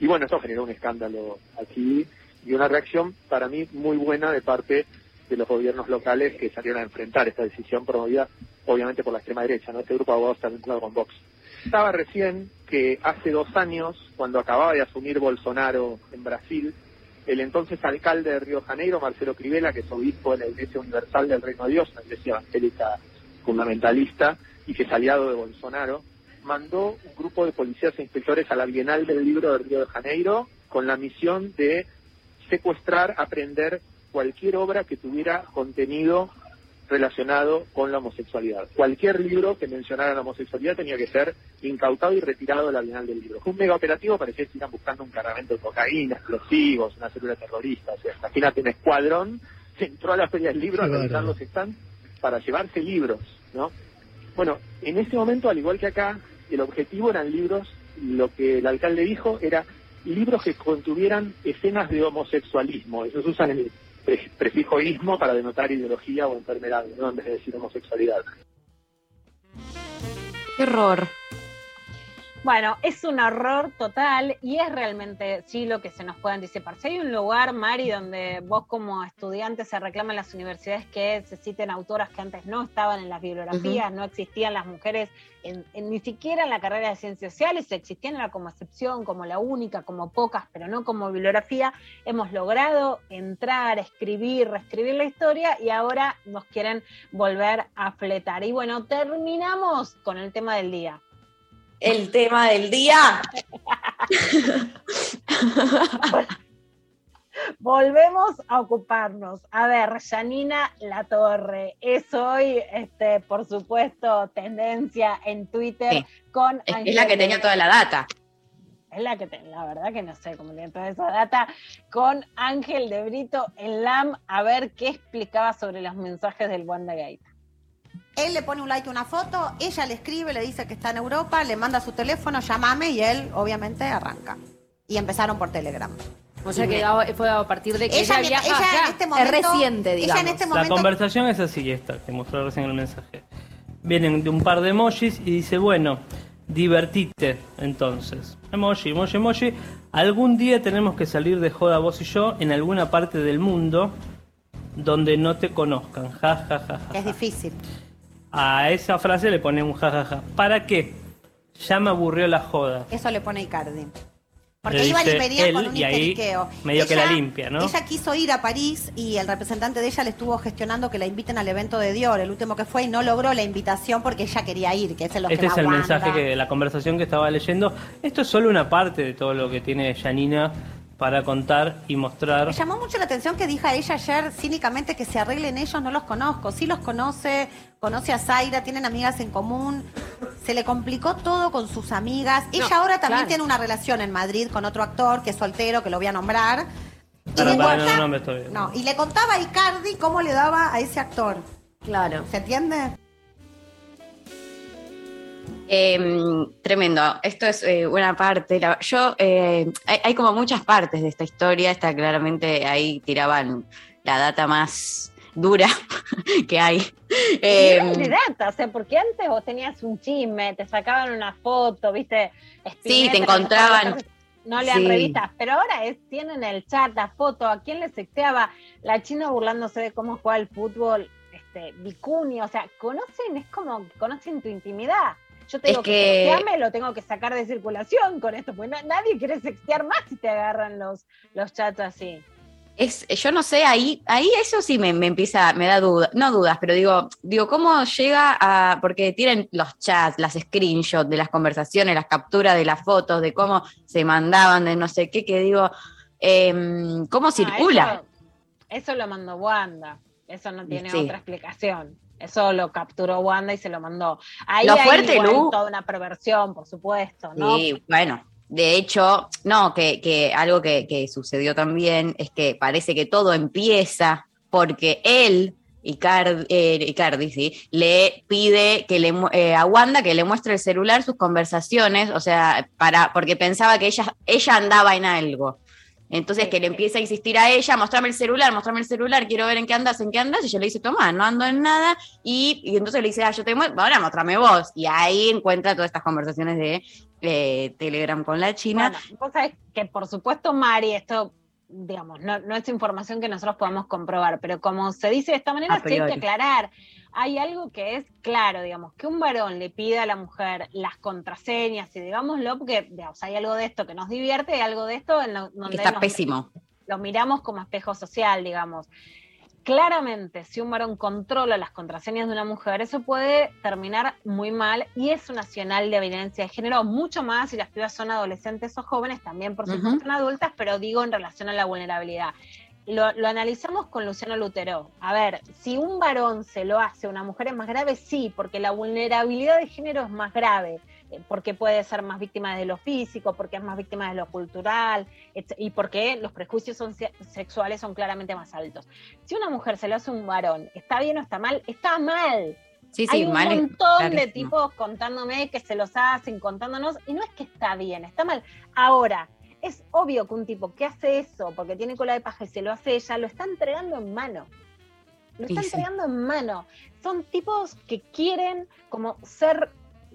Y bueno, eso generó un escándalo aquí y una reacción para mí muy buena de parte de los gobiernos locales que salieron a enfrentar esta decisión promovida obviamente por la extrema derecha, ¿no? Este grupo de abogados está vinculado con Vox. Estaba recién que hace dos años, cuando acababa de asumir Bolsonaro en Brasil, el entonces alcalde de Río Janeiro, Marcelo Crivella, que es obispo de la Iglesia Universal del Reino de Dios, una iglesia evangélica fundamentalista, y que es aliado de Bolsonaro, mandó un grupo de policías e inspectores a la Bienal del Libro de Río de Janeiro con la misión de secuestrar, aprender cualquier obra que tuviera contenido relacionado con la homosexualidad. Cualquier libro que mencionara la homosexualidad tenía que ser incautado y retirado de la Bienal del Libro. Fue un mega operativo, parecía que estaban buscando un cargamento de cocaína, explosivos, una célula terrorista. O sea, imagínate un escuadrón entró a la Feria del Libro a revisar los stands para llevarse libros, ¿no? Bueno, en ese momento, al igual que acá, el objetivo eran libros, lo que el alcalde dijo era libros que contuvieran escenas de homosexualismo. Ellos usan el prefijo ismo para denotar ideología o enfermedad, ¿no? en vez de decir homosexualidad. Error. Bueno, es un horror total y es realmente sí lo que se nos puede anticipar. Si hay un lugar, Mari, donde vos como estudiante se reclaman las universidades que se citen autoras que antes no estaban en las bibliografías, uh -huh. no existían las mujeres en, en, ni siquiera en la carrera de ciencias sociales, existían como excepción, como la única, como pocas, pero no como bibliografía, hemos logrado entrar, escribir, reescribir la historia y ahora nos quieren volver a fletar. Y bueno, terminamos con el tema del día el tema del día. Volvemos a ocuparnos. A ver, Janina La Torre es hoy, este, por supuesto, tendencia en Twitter Sí. con Es, es la que tenía toda la data. Es la que te- la verdad que no sé cómo tiene toda esa data con Ángel de Brito en LAM a ver qué explicaba sobre los mensajes del WandaGate. Él le pone un like a una foto, ella le escribe, le dice que está en Europa, le manda su teléfono, llámame y él obviamente arranca. Y empezaron por Telegram. O sea que fue a partir de que ella, Ella- viaja ella en este momento- es reciente, ella en digamos. este La momento- conversación es así, esta, que mostró recién el mensaje. Vienen de un par de emojis y dice, bueno, divertite entonces. Emoji, emoji, emoji. Algún día tenemos que salir de joda vos y yo en alguna parte del mundo donde no te conozcan. Ja, ja, ja, ja. Es difícil. A esa frase le pone un jajaja. ¿Para qué? Ya me aburrió la joda. Eso le pone Icardi. Porque Le iban y dice venían con un y ahí histeriqueo. medio que la limpia, ¿no? Ella quiso ir a París y el representante de ella le estuvo gestionando que la inviten al evento de Dior, el último que fue, y no logró la invitación porque ella quería ir, que es lo Este que es más el mensaje que la conversación que estaba leyendo. Esto es solo una parte de todo lo que tiene Janina para contar y mostrar. Me llamó mucho la atención que dijo ella ayer cínicamente que se arreglen ellos, no los conozco. Sí los conoce, conoce a Zaira, tienen amigas en común. Se le complicó todo con sus amigas. Ella ahora también claro. tiene una relación en Madrid con otro actor que es soltero, que lo voy a nombrar. Y Para, le, para, no, cuenta- no me estoy no, y le contaba a Icardi cómo le daba a ese actor. Claro. ¿Se entiende? Eh, tremendo. Esto es eh, una parte. la- yo eh, hay, hay como muchas partes de esta historia. Está claramente ahí tiraban la data más dura que hay. Nivel de data, o sea, porque antes vos tenías un chisme, te sacaban una foto, viste. Sí, te encontraban. No lean Sí. revistas, pero ahora es, tienen el chat, la foto, a quién le sexteaba, la china burlándose de cómo juega el fútbol, este, Vicuni, o sea, conocen, es como, conocen tu intimidad. Yo te Es que, que- lo tengo que sacar de circulación con esto, porque na- nadie quiere sextear más si te agarran los, los chats así. es, yo no sé, ahí, ahí eso sí me, me empieza, me da dudas, no dudas, pero digo, digo, ¿cómo llega a, porque tienen los chats, las screenshots de las conversaciones, las capturas de las fotos, de cómo se mandaban, de no sé qué, que digo, em, ¿cómo circula? Eso, eso lo mandó Wanda. Eso no tiene Sí. otra explicación. Eso lo capturó Wanda y se lo mandó. Ahí Lo hay fuerte, igual Lu. toda una perversión, por supuesto, ¿no? Sí, bueno, de hecho, no, que, que algo que, que sucedió también es que parece que todo empieza porque él, Icardi, eh, Icardi, sí, le pide que le, eh, a Wanda que le muestre el celular sus conversaciones, o sea, para, porque pensaba que ella, ella andaba en algo. Entonces que le empieza a insistir a ella, mostrame el celular, mostrame el celular, quiero ver en qué andas, en qué andas, y ella le dice, toma, no ando en nada, y, y entonces le dice, ah, yo te muestro, ahora mostrame vos, y ahí encuentra todas estas conversaciones de eh, Telegram con la China. Bueno, vos sabés que por supuesto, Mari, esto, digamos, no, no es información que nosotros podamos comprobar, pero como se dice de esta manera, sí hay que aclarar. Hay algo que es claro, digamos, que un varón le pida a la mujer las contraseñas y digámoslo, porque digamos, hay algo de esto que nos divierte, hay algo de esto en lo- donde Está nos- pésimo. lo miramos como espejo social, digamos. Claramente, si un varón controla las contraseñas de una mujer, eso puede terminar muy mal y es una señal de violencia de género, mucho más si las pibas son adolescentes o jóvenes, también por supuesto son adultas, pero digo en relación a la vulnerabilidad. Lo, lo analizamos con Luciano Lutero. A ver, si un varón se lo hace a una mujer es más grave, sí, porque la vulnerabilidad de género es más grave, porque puede ser más víctima de lo físico, porque es más víctima de lo cultural, y porque los prejuicios son se- sexuales son claramente más altos. Si una mujer se lo hace a un varón, ¿está bien o está mal? Está mal. Sí, sí, Hay un mal montón de tipos contándome que se los hacen, contándonos, y no es que está bien, está mal. Ahora, es obvio que un tipo que hace eso porque tiene cola de paja y se lo hace ella, lo está entregando en mano. Lo está sí. entregando en mano. Son tipos que quieren como ser,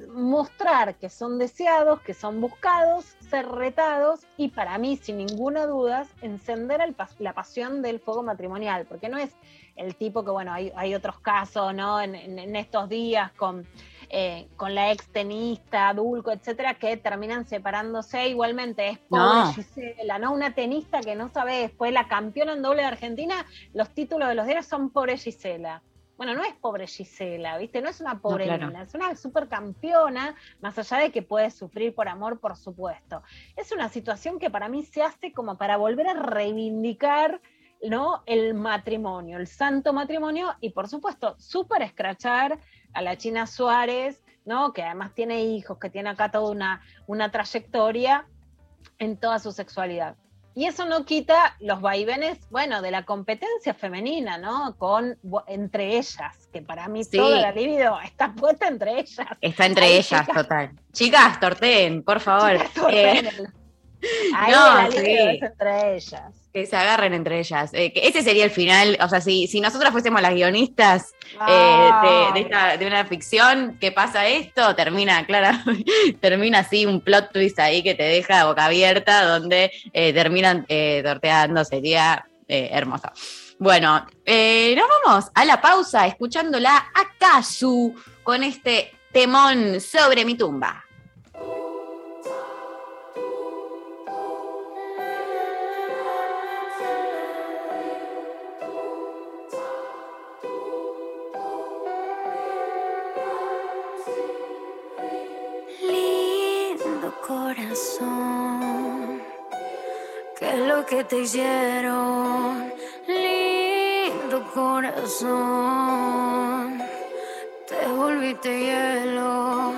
mostrar que son deseados, que son buscados, ser retados y para mí, sin ninguna duda, encender el la pasión del fuego matrimonial, porque no es el tipo que, bueno, hay, hay otros casos, ¿no? En, en- en estos días con, eh, con la ex tenista, Dulco, etcétera, que terminan separándose igualmente. Es pobre No. Gisela, ¿no? Una tenista que no sabe, fue la campeona en doble de Argentina, los títulos de los diarios son pobre Gisela. Bueno, no es pobre Gisela, ¿viste? No es una pobre claro. nena, es una supercampeona, más allá de que puede sufrir por amor, por supuesto. Es una situación que para mí se hace como para volver a reivindicar ¿no? el matrimonio, el santo matrimonio, y por supuesto, súper escrachar a la China Suárez, ¿no? que además tiene hijos, que tiene acá toda una, una trayectoria en toda su sexualidad. Y eso no quita los vaivenes, bueno, de la competencia femenina, ¿no? Con entre ellas, que para mí Sí. toda la libido está puesta entre ellas. Está entre ellas, chicas, total. Chicas, torteen, por favor. chicas, Eh, Ahí no, sí. entre ellas. que se agarren entre ellas. Eh, que ese sería el final. O sea, si, si nosotras fuésemos las guionistas eh, Ah. de, de esta- de una ficción, ¿qué pasa esto? Termina, clara, termina así un plot twist ahí que te deja boca abierta, donde eh, terminan torteando. Sería hermoso. Bueno, nos vamos a la pausa escuchándola a Kazu con este temón sobre mi tumba. Que te hicieron? Lindo corazón, te volviste hielo.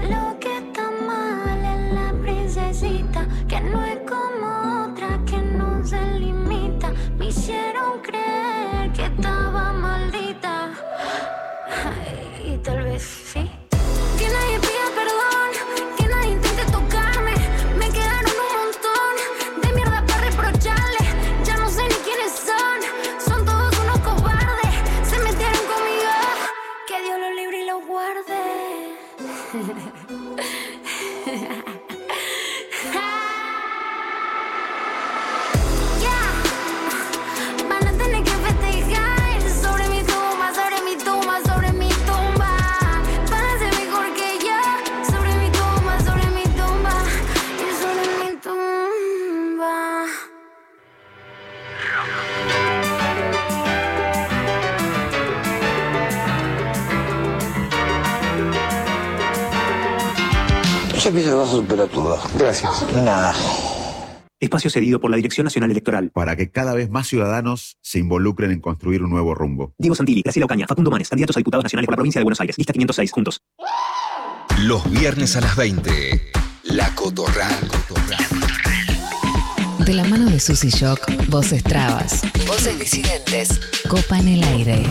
Grita. Gracias. Nada. Espacio cedido por la Dirección Nacional Electoral. Para que cada vez más ciudadanos se involucren en construir un nuevo rumbo. Diego Santilli, Graciela Ocaña, Facundo Manes, candidatos a diputados nacionales por la provincia de Buenos Aires. Lista 506, juntos. Los viernes a las 20. La Cotorral. De la mano de Susy Shock, voces trabas, voces disidentes, copa en el aire.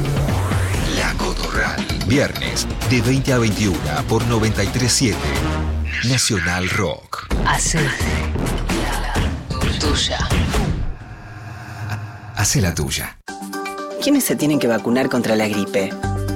La Cotorral. Viernes de 20 a 21 por 937 Nacional Rock. Hace tuya. Hace la tuya. ¿Quiénes se tienen que vacunar contra la gripe?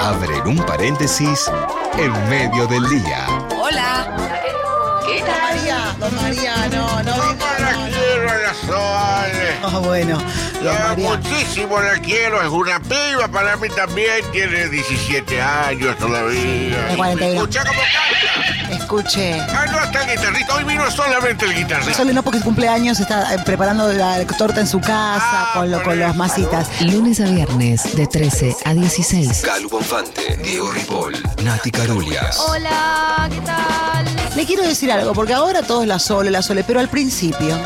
Abren un paréntesis en medio del día. Hola. ¿Qué? María, don María, no, no. ¿Cómo la quiero a la Sole? Ah, bueno, don La María. muchísimo la quiero, es una piba, para mí también tiene 17 años todavía. De 41. Escucha cómo canta. Escuche. Ah, no, está el guitarrista, hoy vino solamente el guitarrista. Solo no porque es cumpleaños, está eh, preparando la torta en su casa con, lo- con las masitas. Lunes a viernes de 13 a 16. Calu Bonfante, Diego Ripoll, Nati Carulias. Hola, ¿qué tal? Le quiero decir algo, porque ahora todo es la Sole, la Sole, pero al principio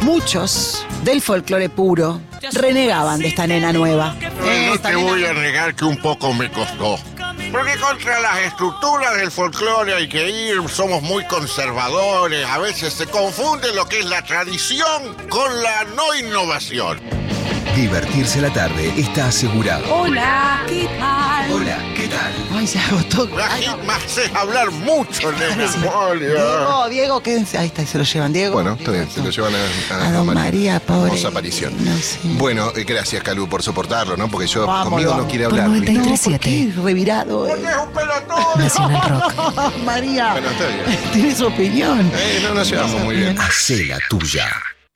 muchos del folclore puro renegaban de esta nena nueva. No, no te voy a negar que un poco me costó. Porque contra las estructuras del folclore hay que ir, somos muy conservadores, a veces se confunde lo que es la tradición con la no innovación. Divertirse la tarde está asegurado. Hola, ¿qué tal? Hola, ¿qué tal? Ay, se agotó. Más es hablar mucho, nena. Molia. Diego, Diego, quédense. Ahí está, se lo llevan. Diego. Bueno, está bien, se lo llevan a, a- A a don María, pobre. Hermosa aparición. Bueno, eh, gracias, Calu, por soportarlo, ¿no? Porque yo Vamos, conmigo vamos. no quiere Por hablar. ¿viste? 93.7. Revirado. eh. Nacional Rock. María. Bueno, está bien. Tiene su opinión. Eh, no nos llevamos muy bien. Hacé la tuya.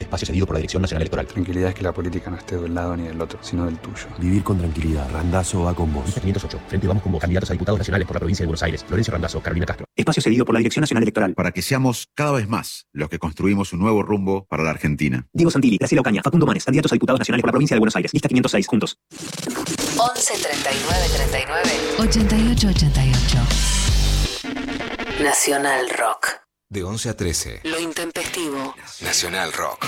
Espacio cedido por la Dirección Nacional Electoral. Tranquilidad es que la política no esté de un lado ni del otro, sino del tuyo. Vivir con tranquilidad. Randazo va con vos. Lista 508. Frente Vamos como candidatos a diputados nacionales por la provincia de Buenos Aires. Florencio Randazo, Carolina Castro. Espacio cedido por la Dirección Nacional Electoral. Para que seamos cada vez más los que construimos un nuevo rumbo para la Argentina. Diego Santilli, Graciela Ocaña, Facundo Manes, candidatos a diputados nacionales por la provincia de Buenos Aires. Lista 506. Juntos. 11 39 39 88 88. Nacional Rock. De 11 a 13. Lo intempestivo. Nacional Rock.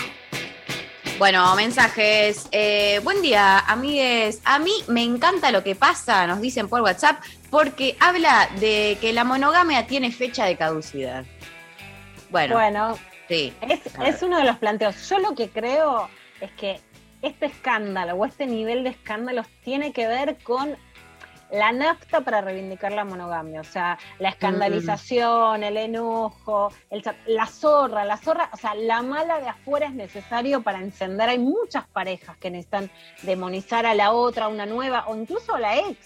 Bueno, mensajes. Eh, buen día, amigues. A mí me encanta lo que pasa, nos dicen por WhatsApp, porque habla de que la monogamia tiene fecha de caducidad. Bueno, Bueno, sí. es, es uno de los planteos. Yo lo que creo es que este escándalo o este nivel de escándalos tiene que ver con la nafta para reivindicar la monogamia, o sea, la escandalización, el enojo, el la zorra, la zorra, o sea, la mala de afuera es necesario para encender. Hay muchas parejas que necesitan demonizar a la otra, a una nueva, o incluso a la ex.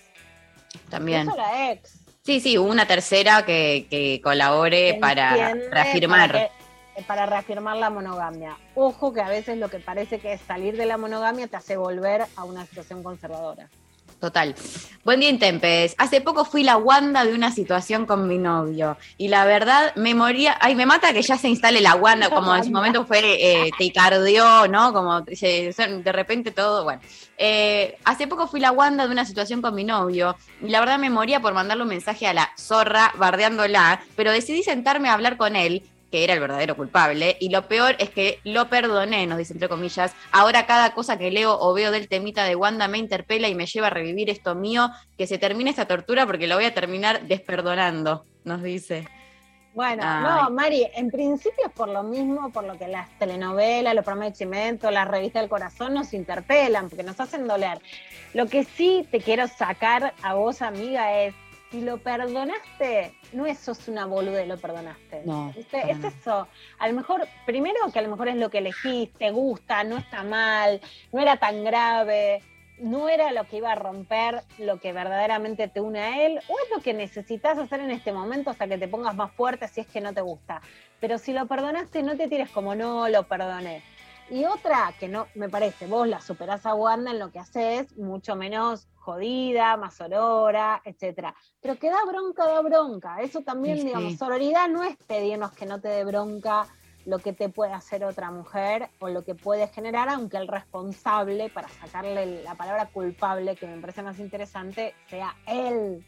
También. Incluso a la ex. Sí, sí, una tercera que, que colabore para reafirmar. Para, que- eh, para reafirmar la monogamia. Ojo que a veces lo que parece que es salir de la monogamia te hace volver a una situación conservadora. Total. Buen día, Intempes. Hace poco fui la Wanda de una situación con mi novio. Y la verdad, me moría. Ay, me mata que ya se instale la Wanda, como en su momento fue eh, ¿no? Como se- de repente todo. Bueno. Eh, hace poco fui la Wanda de una situación con mi novio. Y la verdad, me moría por mandarle un mensaje a la zorra bardeándola. Pero decidí sentarme a hablar con él que era el verdadero culpable, y lo peor es que lo perdoné, nos dice entre comillas, ahora cada cosa que leo o veo del temita de Wanda me interpela y me lleva a revivir esto mío, que se termine esta tortura porque lo voy a terminar desperdonando, nos dice. Bueno, Ay. no, Mari, en principio es por lo mismo, por lo que las telenovelas, los programas de cimiento, las revistas del corazón nos interpelan, porque nos hacen doler. Lo que sí te quiero sacar a vos, amiga, es, si lo perdonaste, no es sos una boluda y lo perdonaste. No, ¿Viste? Es eso. A lo mejor, primero que a lo mejor es lo que elegiste, te gusta, no está mal, no era tan grave, no era lo que iba a romper lo que verdaderamente te une a él, o es lo que necesitas hacer en este momento hasta que te pongas más fuerte si es que no te gusta. Pero si lo perdonaste, no te tires como no lo perdoné. Y otra que no, me parece, vos la superás a Wanda en lo que haces, mucho menos jodida, más sorora, etcétera. Pero que da bronca, da bronca. Eso también, Sí, sí. digamos, sororidad no es pedirnos que no te dé bronca lo que te puede hacer otra mujer o lo que puede generar, aunque el responsable, para sacarle la palabra culpable, que me parece más interesante, sea él.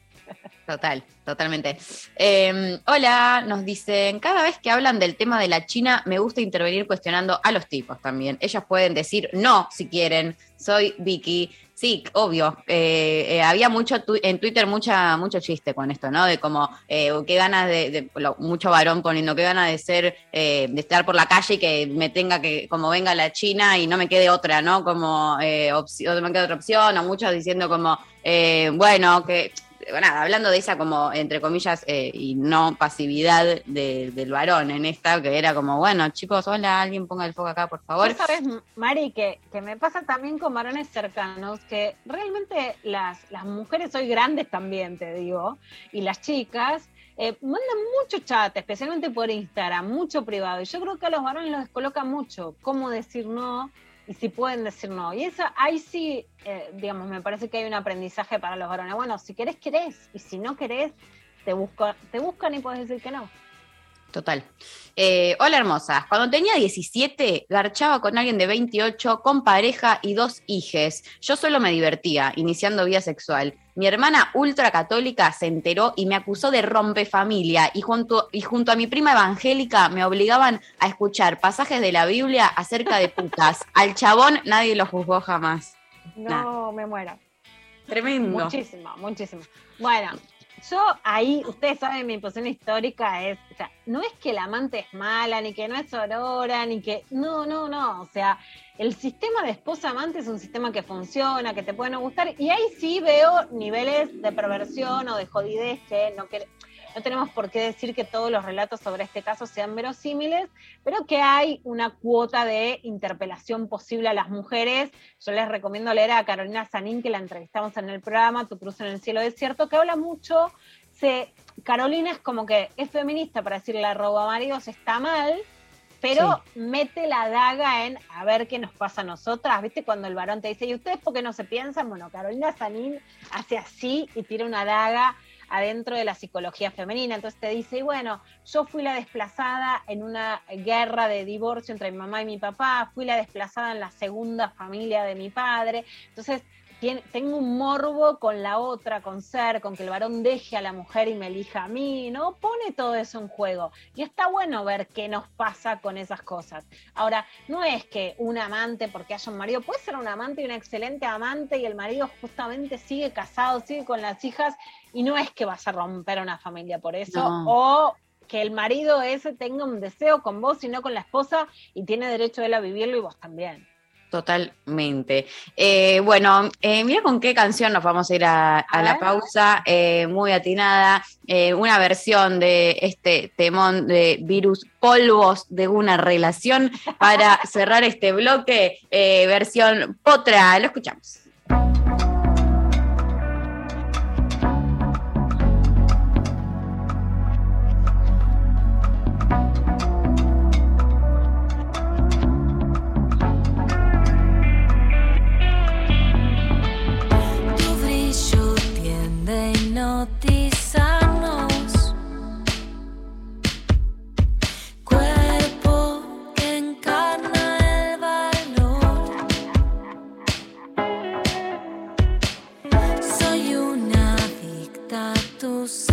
Total, totalmente. Eh, hola, nos dicen, cada vez que hablan del tema de la China, me gusta intervenir cuestionando a los tipos también. Ellos pueden decir no si quieren, soy Vicky. Sí, obvio. Eh, eh, había mucho tu- en Twitter mucha, mucho chiste con esto, ¿no? De como eh, qué ganas de, de- mucho varón poniendo qué ganas de ser, eh, de estar por la calle y que me tenga que, como venga la China y no me quede otra, ¿no? Como eh, opción, no me quede otra opción, o muchos diciendo como, eh, bueno, que nada, hablando de esa como, entre comillas, eh, y no pasividad de- del varón en esta, que era como, bueno, chicos, hola, alguien ponga el foco acá, por favor. Vos sabés, Mari, que, que me pasa también con varones cercanos, que realmente las, las mujeres hoy grandes también, te digo, y las chicas, eh, mandan mucho chat, especialmente por Instagram, mucho privado. Y yo creo que a los varones los descoloca mucho cómo decir no y si pueden decir no. Y eso, ahí sí, eh, digamos, me parece que hay un aprendizaje para los varones. Bueno, si querés, querés. Y si no querés, te, busca, te buscan y puedes decir que no. Total. Eh, hola hermosas. Cuando tenía 17, garchaba con alguien de 28, con pareja y dos hijes. Yo solo me divertía, iniciando vida sexual. Mi hermana ultracatólica se enteró y me acusó de rompefamilia y junto, y junto a mi prima evangélica me obligaban a escuchar pasajes de la Biblia acerca de putas. Al chabón nadie lo juzgó jamás. No, me muero. Tremendo. Muchísimo, muchísimo. Bueno, yo ahí, ustedes saben, mi posición histórica es, o sea, no es que la amante es mala, ni que no es aurora, ni que, no, no, no, o sea, el sistema de esposa-amante es un sistema que funciona, que te puede no gustar, y ahí sí veo niveles de perversión o de jodidez que no, que, no tenemos por qué decir que todos los relatos sobre este caso sean verosímiles, pero que hay una cuota de interpelación posible a las mujeres. Yo les recomiendo leer a Carolina Sanín, que la entrevistamos en el programa Tu Cruz en el Cielo Desierto, que habla mucho. Se, Carolina es como que es feminista para decirle a robo a maridos está mal, pero mete la daga en a ver qué nos pasa a nosotras, ¿viste? Cuando el varón te dice, ¿y ustedes por qué no se piensan? Bueno, Carolina Sanín hace así y tira una daga adentro de la psicología femenina. Entonces te dice, y bueno, yo fui la desplazada en una guerra de divorcio entre mi mamá y mi papá, fui la desplazada en la segunda familia de mi padre. Entonces tengo un morbo con la otra, con ser, con que el varón deje a la mujer y me elija a mí, ¿no? Pone todo eso en juego. Y está bueno ver qué nos pasa con esas cosas. Ahora, no es que un amante, porque haya un marido, puede ser un amante y un excelente amante y el marido justamente sigue casado, sigue con las hijas y no es que vas a romper una familia por eso, o que el marido ese tenga un deseo con vos y no con la esposa y tiene derecho él a vivirlo y vos también. Totalmente. Eh, bueno, eh, mira con qué canción nos vamos a ir a, la pausa, eh, muy atinada, una versión de este temón de virus polvos de una relación. Para cerrar este bloque, versión potra, lo escuchamos. cuerpo encarna el valor. Soy una dicta tus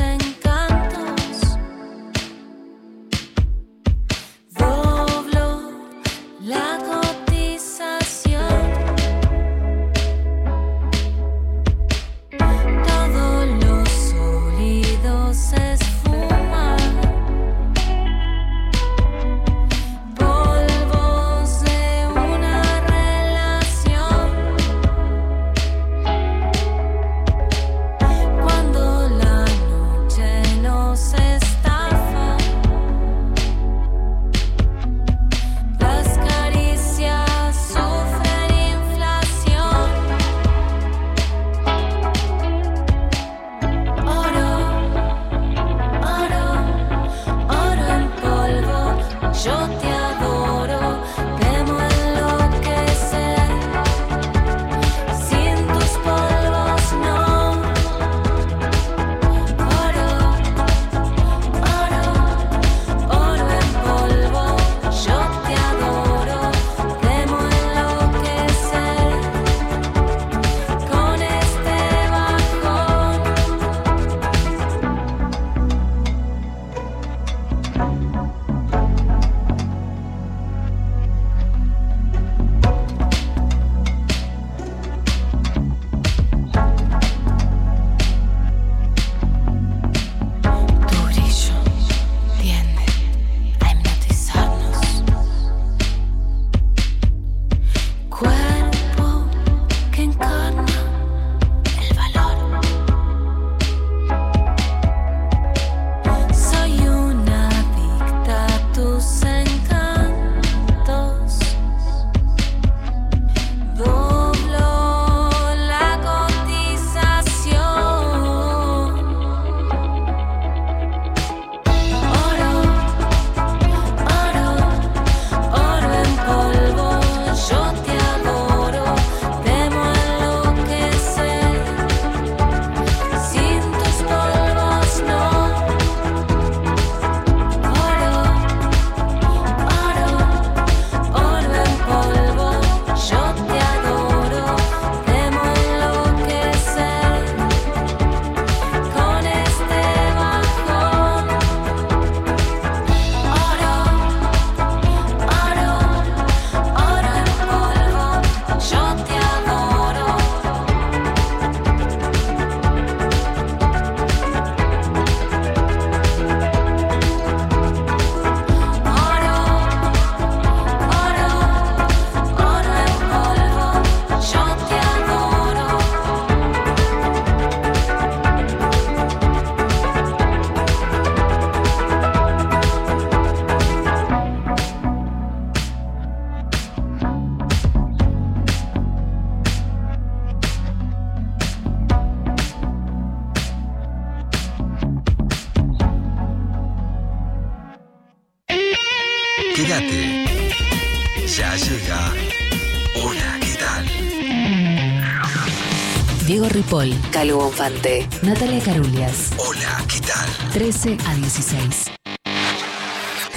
Diego Ripoll, Calvo Bonfante, Natalia Carulias. Hola, ¿qué tal? 13 a 16.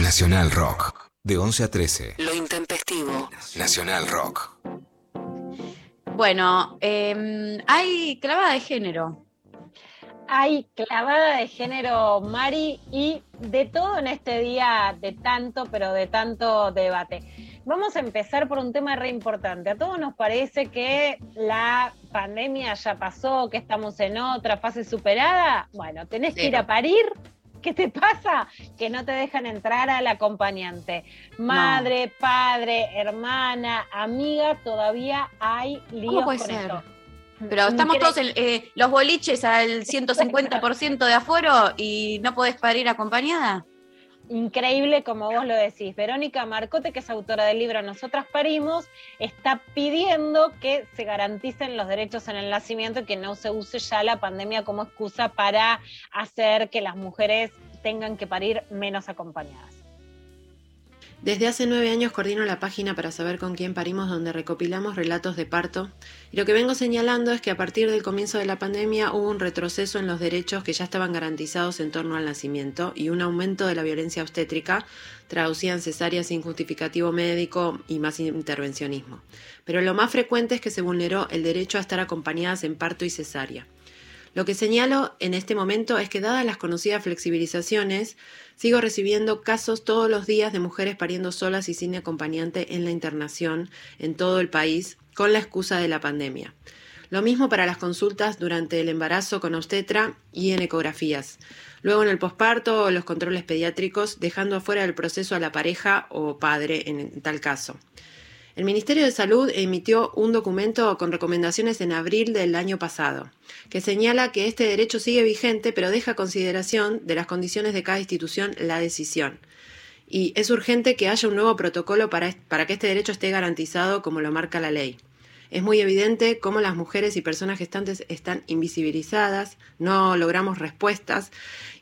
Nacional Rock. De 11 a 13. Lo intempestivo. Nacional Rock. Bueno, eh, hay clavada de género. Hay clavada de género, Mari, y de todo en este día de tanto, pero de tanto debate. Vamos a empezar por un tema re importante. A todos nos parece que la pandemia ya pasó, que estamos en otra fase superada. Bueno, tenés que ir a parir. ¿Qué te pasa? Que no te dejan entrar al acompañante. Madre, padre, hermana, amiga, todavía hay líos puede con ser? esto. Pero estamos Incre- todos en eh, los boliches al 150% de aforo y no podés parir acompañada. Increíble como vos lo decís. Verónica Marcote, que es autora del libro Nosotras Parimos, está pidiendo que se garanticen los derechos en el nacimiento y que no se use ya la pandemia como excusa para hacer que las mujeres tengan que parir menos acompañadas. Desde hace nueve años coordino la página para saber con quién parimos donde recopilamos relatos de parto y lo que vengo señalando es que a partir del comienzo de la pandemia hubo un retroceso en los derechos que ya estaban garantizados en torno al nacimiento y un aumento de la violencia obstétrica traducida en cesáreas sin justificativo médico y más intervencionismo. Pero lo más frecuente es que se vulneró el derecho a estar acompañadas en parto y cesárea. Lo que señalo en este momento es que dadas las conocidas flexibilizaciones, sigo recibiendo casos todos los días de mujeres pariendo solas y sin acompañante en la internación en todo el país con la excusa de la pandemia. Lo mismo para las consultas durante el embarazo con obstetra y en ecografías. Luego en el posparto o los controles pediátricos, dejando afuera del proceso a la pareja o padre en tal caso. El Ministerio de Salud emitió un documento con recomendaciones en abril del año pasado, que señala que este derecho sigue vigente, pero deja consideración de las condiciones de cada institución la decisión. Y es urgente que haya un nuevo protocolo para, para que este derecho esté garantizado como lo marca la ley. Es muy evidente cómo las mujeres y personas gestantes están invisibilizadas, no logramos respuestas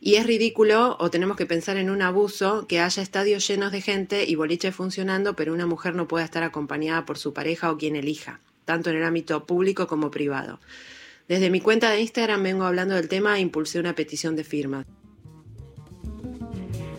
y es ridículo o tenemos que pensar en un abuso que haya estadios llenos de gente y boliches funcionando, pero una mujer no pueda estar acompañada por su pareja o quien elija, tanto en el ámbito público como privado. Desde mi cuenta de Instagram vengo hablando del tema e impulsé una petición de firmas.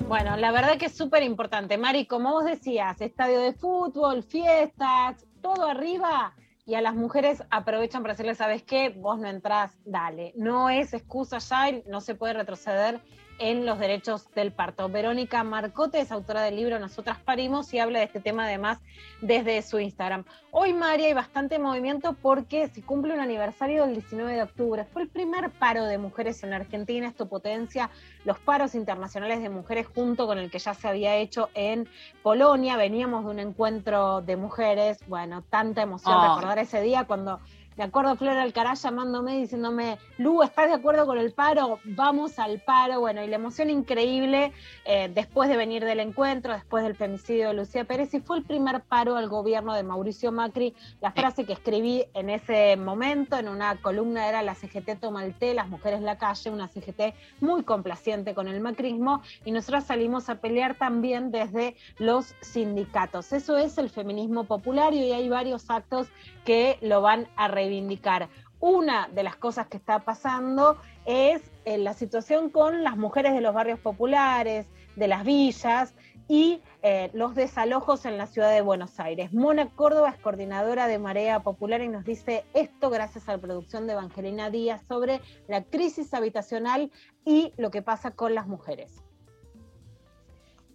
Bueno, la verdad que es súper importante. Mari, como vos decías, estadio de fútbol, fiestas, todo arriba. Y a las mujeres aprovechan para decirles, ¿sabes qué? Vos no entrás, dale. No es excusa ya, no se puede retroceder en los derechos del parto. Verónica Marcote es autora del libro Nosotras Parimos y habla de este tema además desde su Instagram. Hoy, María, hay bastante movimiento porque se cumple un aniversario del 19 de octubre. Fue el primer paro de mujeres en Argentina. Esto potencia los paros internacionales de mujeres junto con el que ya se había hecho en Polonia. Veníamos de un encuentro de mujeres. Bueno, tanta emoción Oh. recordar ese día cuando me acuerdo Flora Alcaraz llamándome diciéndome, Lu, ¿estás de acuerdo con el paro? Vamos al paro. Bueno, y la emoción increíble eh, después de venir del encuentro, después del femicidio de Lucía Pérez, y fue el primer paro al gobierno de Mauricio Macri. La frase que escribí en ese momento, en una columna, era la CGT toma el té, las mujeres la calle, una CGT muy complaciente con el macrismo, y nosotros salimos a pelear también desde los sindicatos. Eso es el feminismo popular y hoy hay varios actos que lo van a reivindicar. Una de las cosas que está pasando es eh, la situación con las mujeres de los barrios populares, de las villas y eh, los desalojos en la ciudad de Buenos Aires. Mona Córdoba es coordinadora de Marea Popular y nos dice esto gracias a la producción de Evangelina Díaz sobre la crisis habitacional y lo que pasa con las mujeres.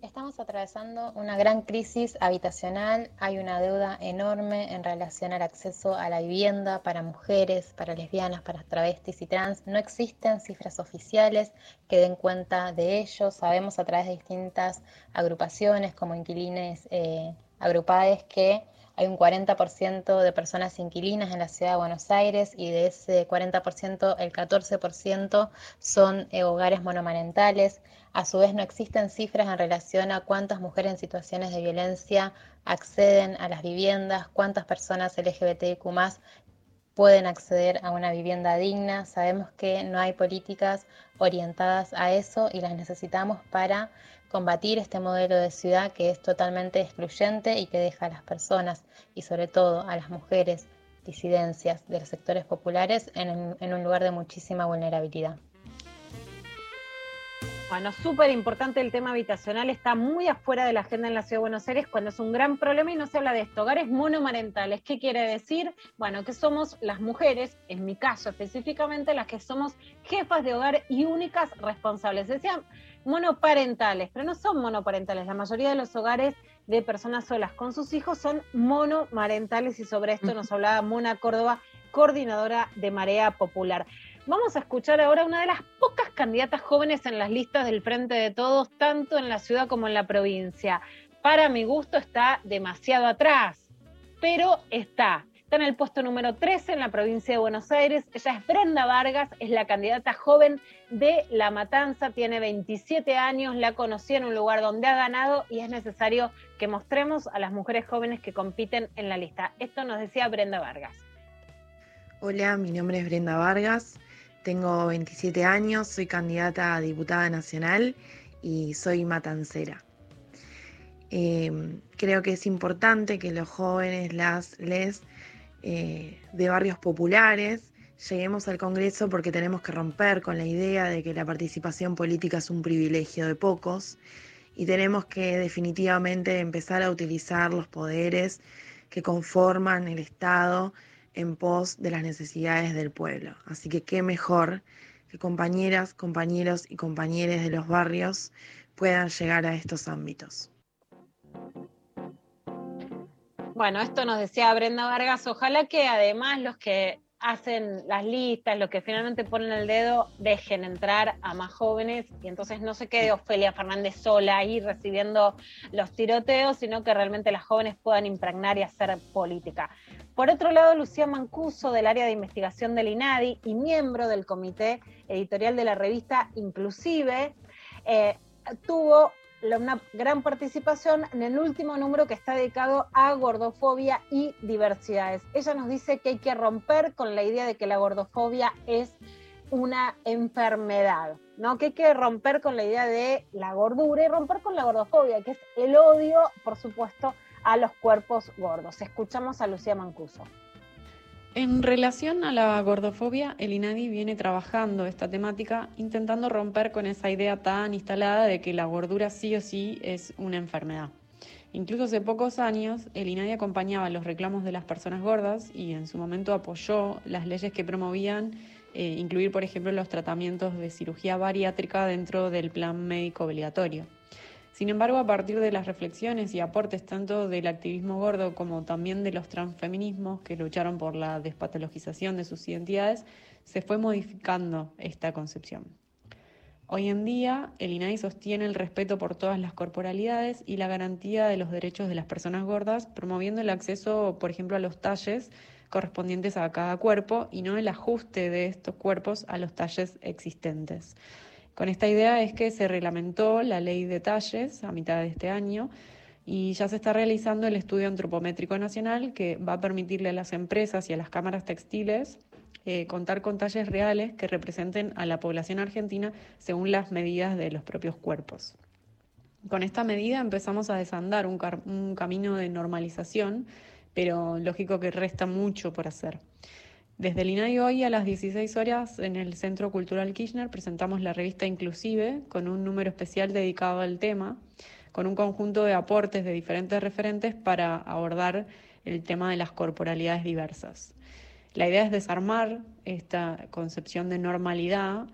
Estamos atravesando una gran crisis habitacional, hay una deuda enorme en relación al acceso a la vivienda para mujeres, para lesbianas, para travestis y trans. No existen cifras oficiales que den cuenta de ello. Sabemos a través de distintas agrupaciones como inquilines eh, agrupadas que hay un 40% de personas inquilinas en la ciudad de Buenos Aires y de ese 40% el 14% son eh, hogares monomarentales. A su vez no existen cifras en relación a cuántas mujeres en situaciones de violencia acceden a las viviendas, cuántas personas LGBTIQ pueden acceder a una vivienda digna. Sabemos que no hay políticas orientadas a eso y las necesitamos para combatir este modelo de ciudad que es totalmente excluyente y que deja a las personas y sobre todo a las mujeres disidencias, de los sectores populares en, un lugar de muchísima vulnerabilidad. Bueno, súper importante el tema habitacional, está muy afuera de la agenda en la Ciudad de Buenos Aires cuando es un gran problema y no se habla de esto. Hogares monomarentales, ¿qué quiere decir? Bueno, que somos las mujeres, en mi caso específicamente, las que somos jefas de hogar y únicas responsables. Decían monoparentales, pero no son monoparentales. La mayoría de los hogares de personas solas con sus hijos son monomarentales y sobre esto nos hablaba Mona Córdoba, coordinadora de Marea Popular. Vamos a escuchar ahora una de las pocas candidatas jóvenes en las listas del Frente de Todos, tanto en la ciudad como en la provincia. Para mi gusto está demasiado atrás, pero está. Está en el puesto número 13 en la provincia de Buenos Aires. Ella es Brenda Vargas, es la candidata joven de La Matanza, tiene 27 años, la conocí en un lugar donde ha ganado y es necesario que mostremos a las mujeres jóvenes que compiten en la lista. Esto nos decía Brenda Vargas. Hola, mi nombre es Brenda Vargas. Tengo 27 años, soy candidata a diputada nacional y soy matancera. Em, creo que es importante que los jóvenes, las, les eh, de barrios populares lleguemos al Congreso porque tenemos que romper con la idea de que la participación política es un privilegio de pocos y tenemos que definitivamente empezar a utilizar los poderes que conforman el Estado en pos de las necesidades del pueblo. Así que qué mejor que compañeras, compañeros y compañeras de los barrios puedan llegar a estos ámbitos. Bueno, esto nos decía Brenda Vargas, ojalá que además los que hacen las listas, los que finalmente ponen el dedo, dejen entrar a más jóvenes y entonces no se quede Ofelia Fernández sola ahí recibiendo los tiroteos, sino que realmente las jóvenes puedan impregnar y hacer política. Por otro lado, Lucía Mancuso, del área de investigación del INADI y miembro del comité editorial de la revista Inclusive, eh, tuvo una gran participación en el último número que está dedicado a gordofobia y diversidades. Ella nos dice que hay que romper con la idea de que la gordofobia es una enfermedad, ¿no? Que hay que romper con la idea de la gordura y romper con la gordofobia, que es el odio, por supuesto, a los cuerpos gordos. Escuchamos a Lucía Mancuso. En relación a la gordofobia, el INADI viene trabajando esta temática intentando romper con esa idea tan instalada de que la gordura sí o sí es una enfermedad. Incluso hace pocos años, el INADI acompañaba los reclamos de las personas gordas y en su momento apoyó las leyes que promovían eh, incluir, por ejemplo, los tratamientos de cirugía bariátrica dentro del plan médico obligatorio. Sin embargo, a partir de las reflexiones y aportes tanto del activismo gordo como también de los transfeminismos que lucharon por la despatologización de sus identidades, se fue modificando esta concepción. Hoy en día, el INAI sostiene el respeto por todas las corporalidades y la garantía de los derechos de las personas gordas, promoviendo el acceso, por ejemplo, a los talles correspondientes a cada cuerpo y no el ajuste de estos cuerpos a los talles existentes. Con esta idea es que se reglamentó la ley de talles a mitad de este año y ya se está realizando el estudio antropométrico nacional que va a permitirle a las empresas y a las cámaras textiles eh, contar con talles reales que representen a la población argentina según las medidas de los propios cuerpos. Con esta medida empezamos a desandar un, un camino de normalización, pero lógico que resta mucho por hacer. Desde el INAI hoy a las 16 horas en el Centro Cultural Kirchner presentamos la revista Inclusive con un número especial dedicado al tema, con un conjunto de aportes de diferentes referentes para abordar el tema de las corporalidades diversas. La idea es desarmar esta concepción de normalidad,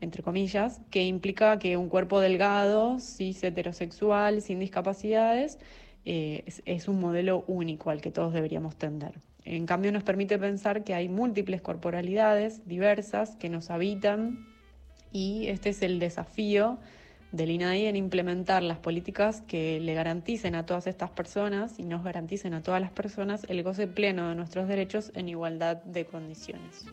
entre comillas, que implica que un cuerpo delgado, cis heterosexual, sin discapacidades, eh, es, es un modelo único al que todos deberíamos tender. En cambio, nos permite pensar que hay múltiples corporalidades diversas que nos habitan y este es el desafío del INAI en implementar las políticas que le garanticen a todas estas personas y nos garanticen a todas las personas el goce pleno de nuestros derechos en igualdad de condiciones.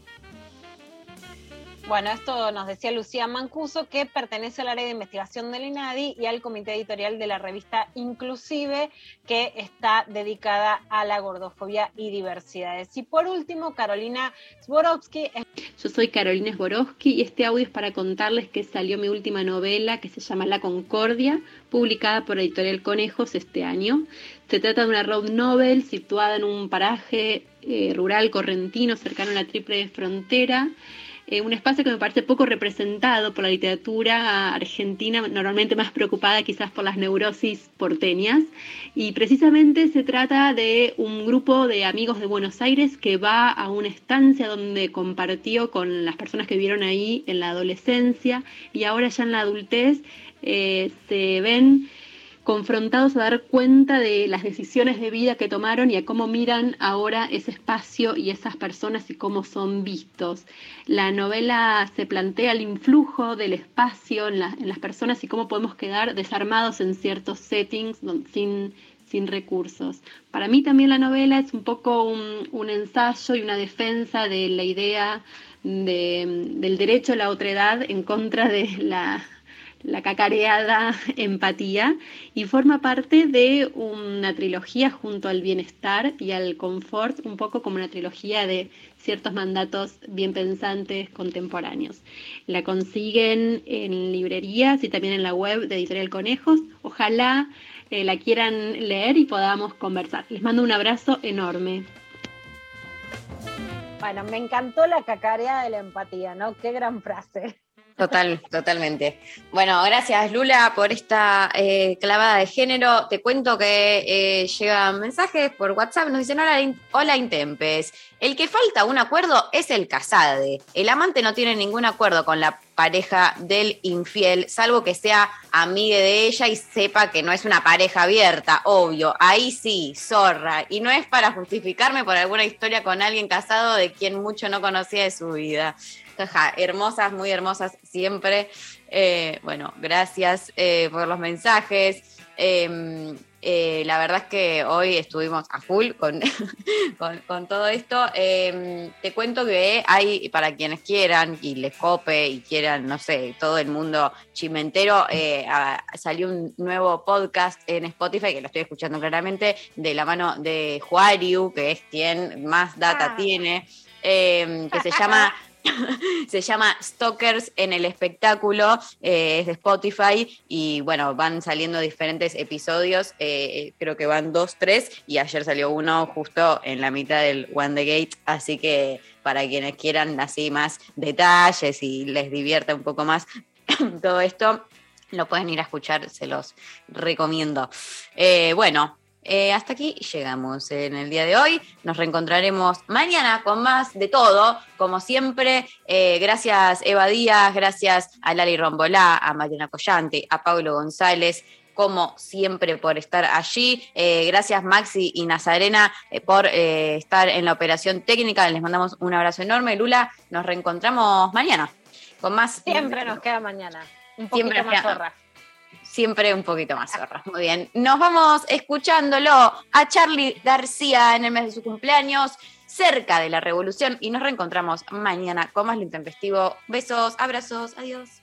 Bueno, esto nos decía Lucía Mancuso, que pertenece al área de investigación del INADI y al comité editorial de la revista Inclusive, que está dedicada a la gordofobia y diversidades. Y por último, Carolina Zborowski. Yo soy Carolina Zborowski y este audio es para contarles que salió mi última novela que se llama La Concordia, publicada por Editorial Conejos este año. Se trata de una road novel situada en un paraje eh, rural correntino cercano a la triple frontera. Eh, un espacio que me parece poco representado por la literatura argentina, normalmente más preocupada quizás por las neurosis porteñas. Y precisamente se trata de un grupo de amigos de Buenos Aires que va a una estancia donde compartió con las personas que vivieron ahí en la adolescencia y ahora ya en la adultez eh, se ven confrontados a dar cuenta de las decisiones de vida que tomaron y a cómo miran ahora ese espacio y esas personas y cómo son vistos. La novela se plantea el influjo del espacio en, las personas y cómo podemos quedar desarmados en ciertos settings sin, sin recursos. Para mí también la novela es un poco un, ensayo y una defensa de la idea del derecho a la otredad en contra de la la cacareada empatía y forma parte de una trilogía junto al bienestar y al confort, un poco como una trilogía de ciertos mandatos bien pensantes contemporáneos. La consiguen en librerías y también en la web de Editorial Conejos. Ojalá eh, la quieran leer y podamos conversar. Les mando un abrazo enorme. Bueno, me encantó la cacareada de la empatía, ¿no? Qué gran frase. Total, totalmente. Bueno, gracias Lula por esta eh, clavada de género. Te cuento que eh, llegan mensajes por WhatsApp, nos dicen, hola, Intempes, el que falta un acuerdo es el casade. El amante no tiene ningún acuerdo con la pareja del infiel, salvo que sea amiga de ella y sepa que no es una pareja abierta, obvio. Ahí sí, zorra. Y no es para justificarme por alguna historia con alguien casado de quien mucho no conocía de su vida hermosas, muy hermosas siempre. Eh, bueno, gracias eh, por los mensajes. Em, eh, la verdad es que hoy estuvimos a full con, con, todo esto. Em, te cuento que hay, para quienes quieran y les cope y quieran, no sé, todo el mundo chimentero, salió un nuevo podcast en Spotify, que lo estoy escuchando claramente, de la mano de Juariu, que es quien más data ah. tiene, em, que se llama se llama Stalkers en el espectáculo, eh, es de Spotify y bueno, van saliendo diferentes episodios, eh, creo que van dos, tres y ayer salió uno justo en la mitad del One the Gate, así que para quienes quieran así más detalles y les divierta un poco más todo esto, lo pueden ir a escuchar, se los recomiendo. Eh, bueno, eh, hasta aquí llegamos en el día de hoy. Nos reencontraremos mañana con más de todo, como siempre. Eh, gracias Eva Díaz, gracias a Lali Rombolá, a Mariana Collante, a Pablo González, como siempre por estar allí. Eh, gracias Maxi y Nazarena por estar en la operación técnica. Les mandamos un abrazo enorme. Lula, nos reencontramos mañana con más. Siempre nos queda mañana. Un poquito siempre más zorra siempre un poquito más zorra. Muy bien. Nos vamos escuchándolo a Charlie García en el mes de su cumpleaños, cerca de la revolución, y nos reencontramos mañana con más lo intempestivo. Besos, abrazos, adiós.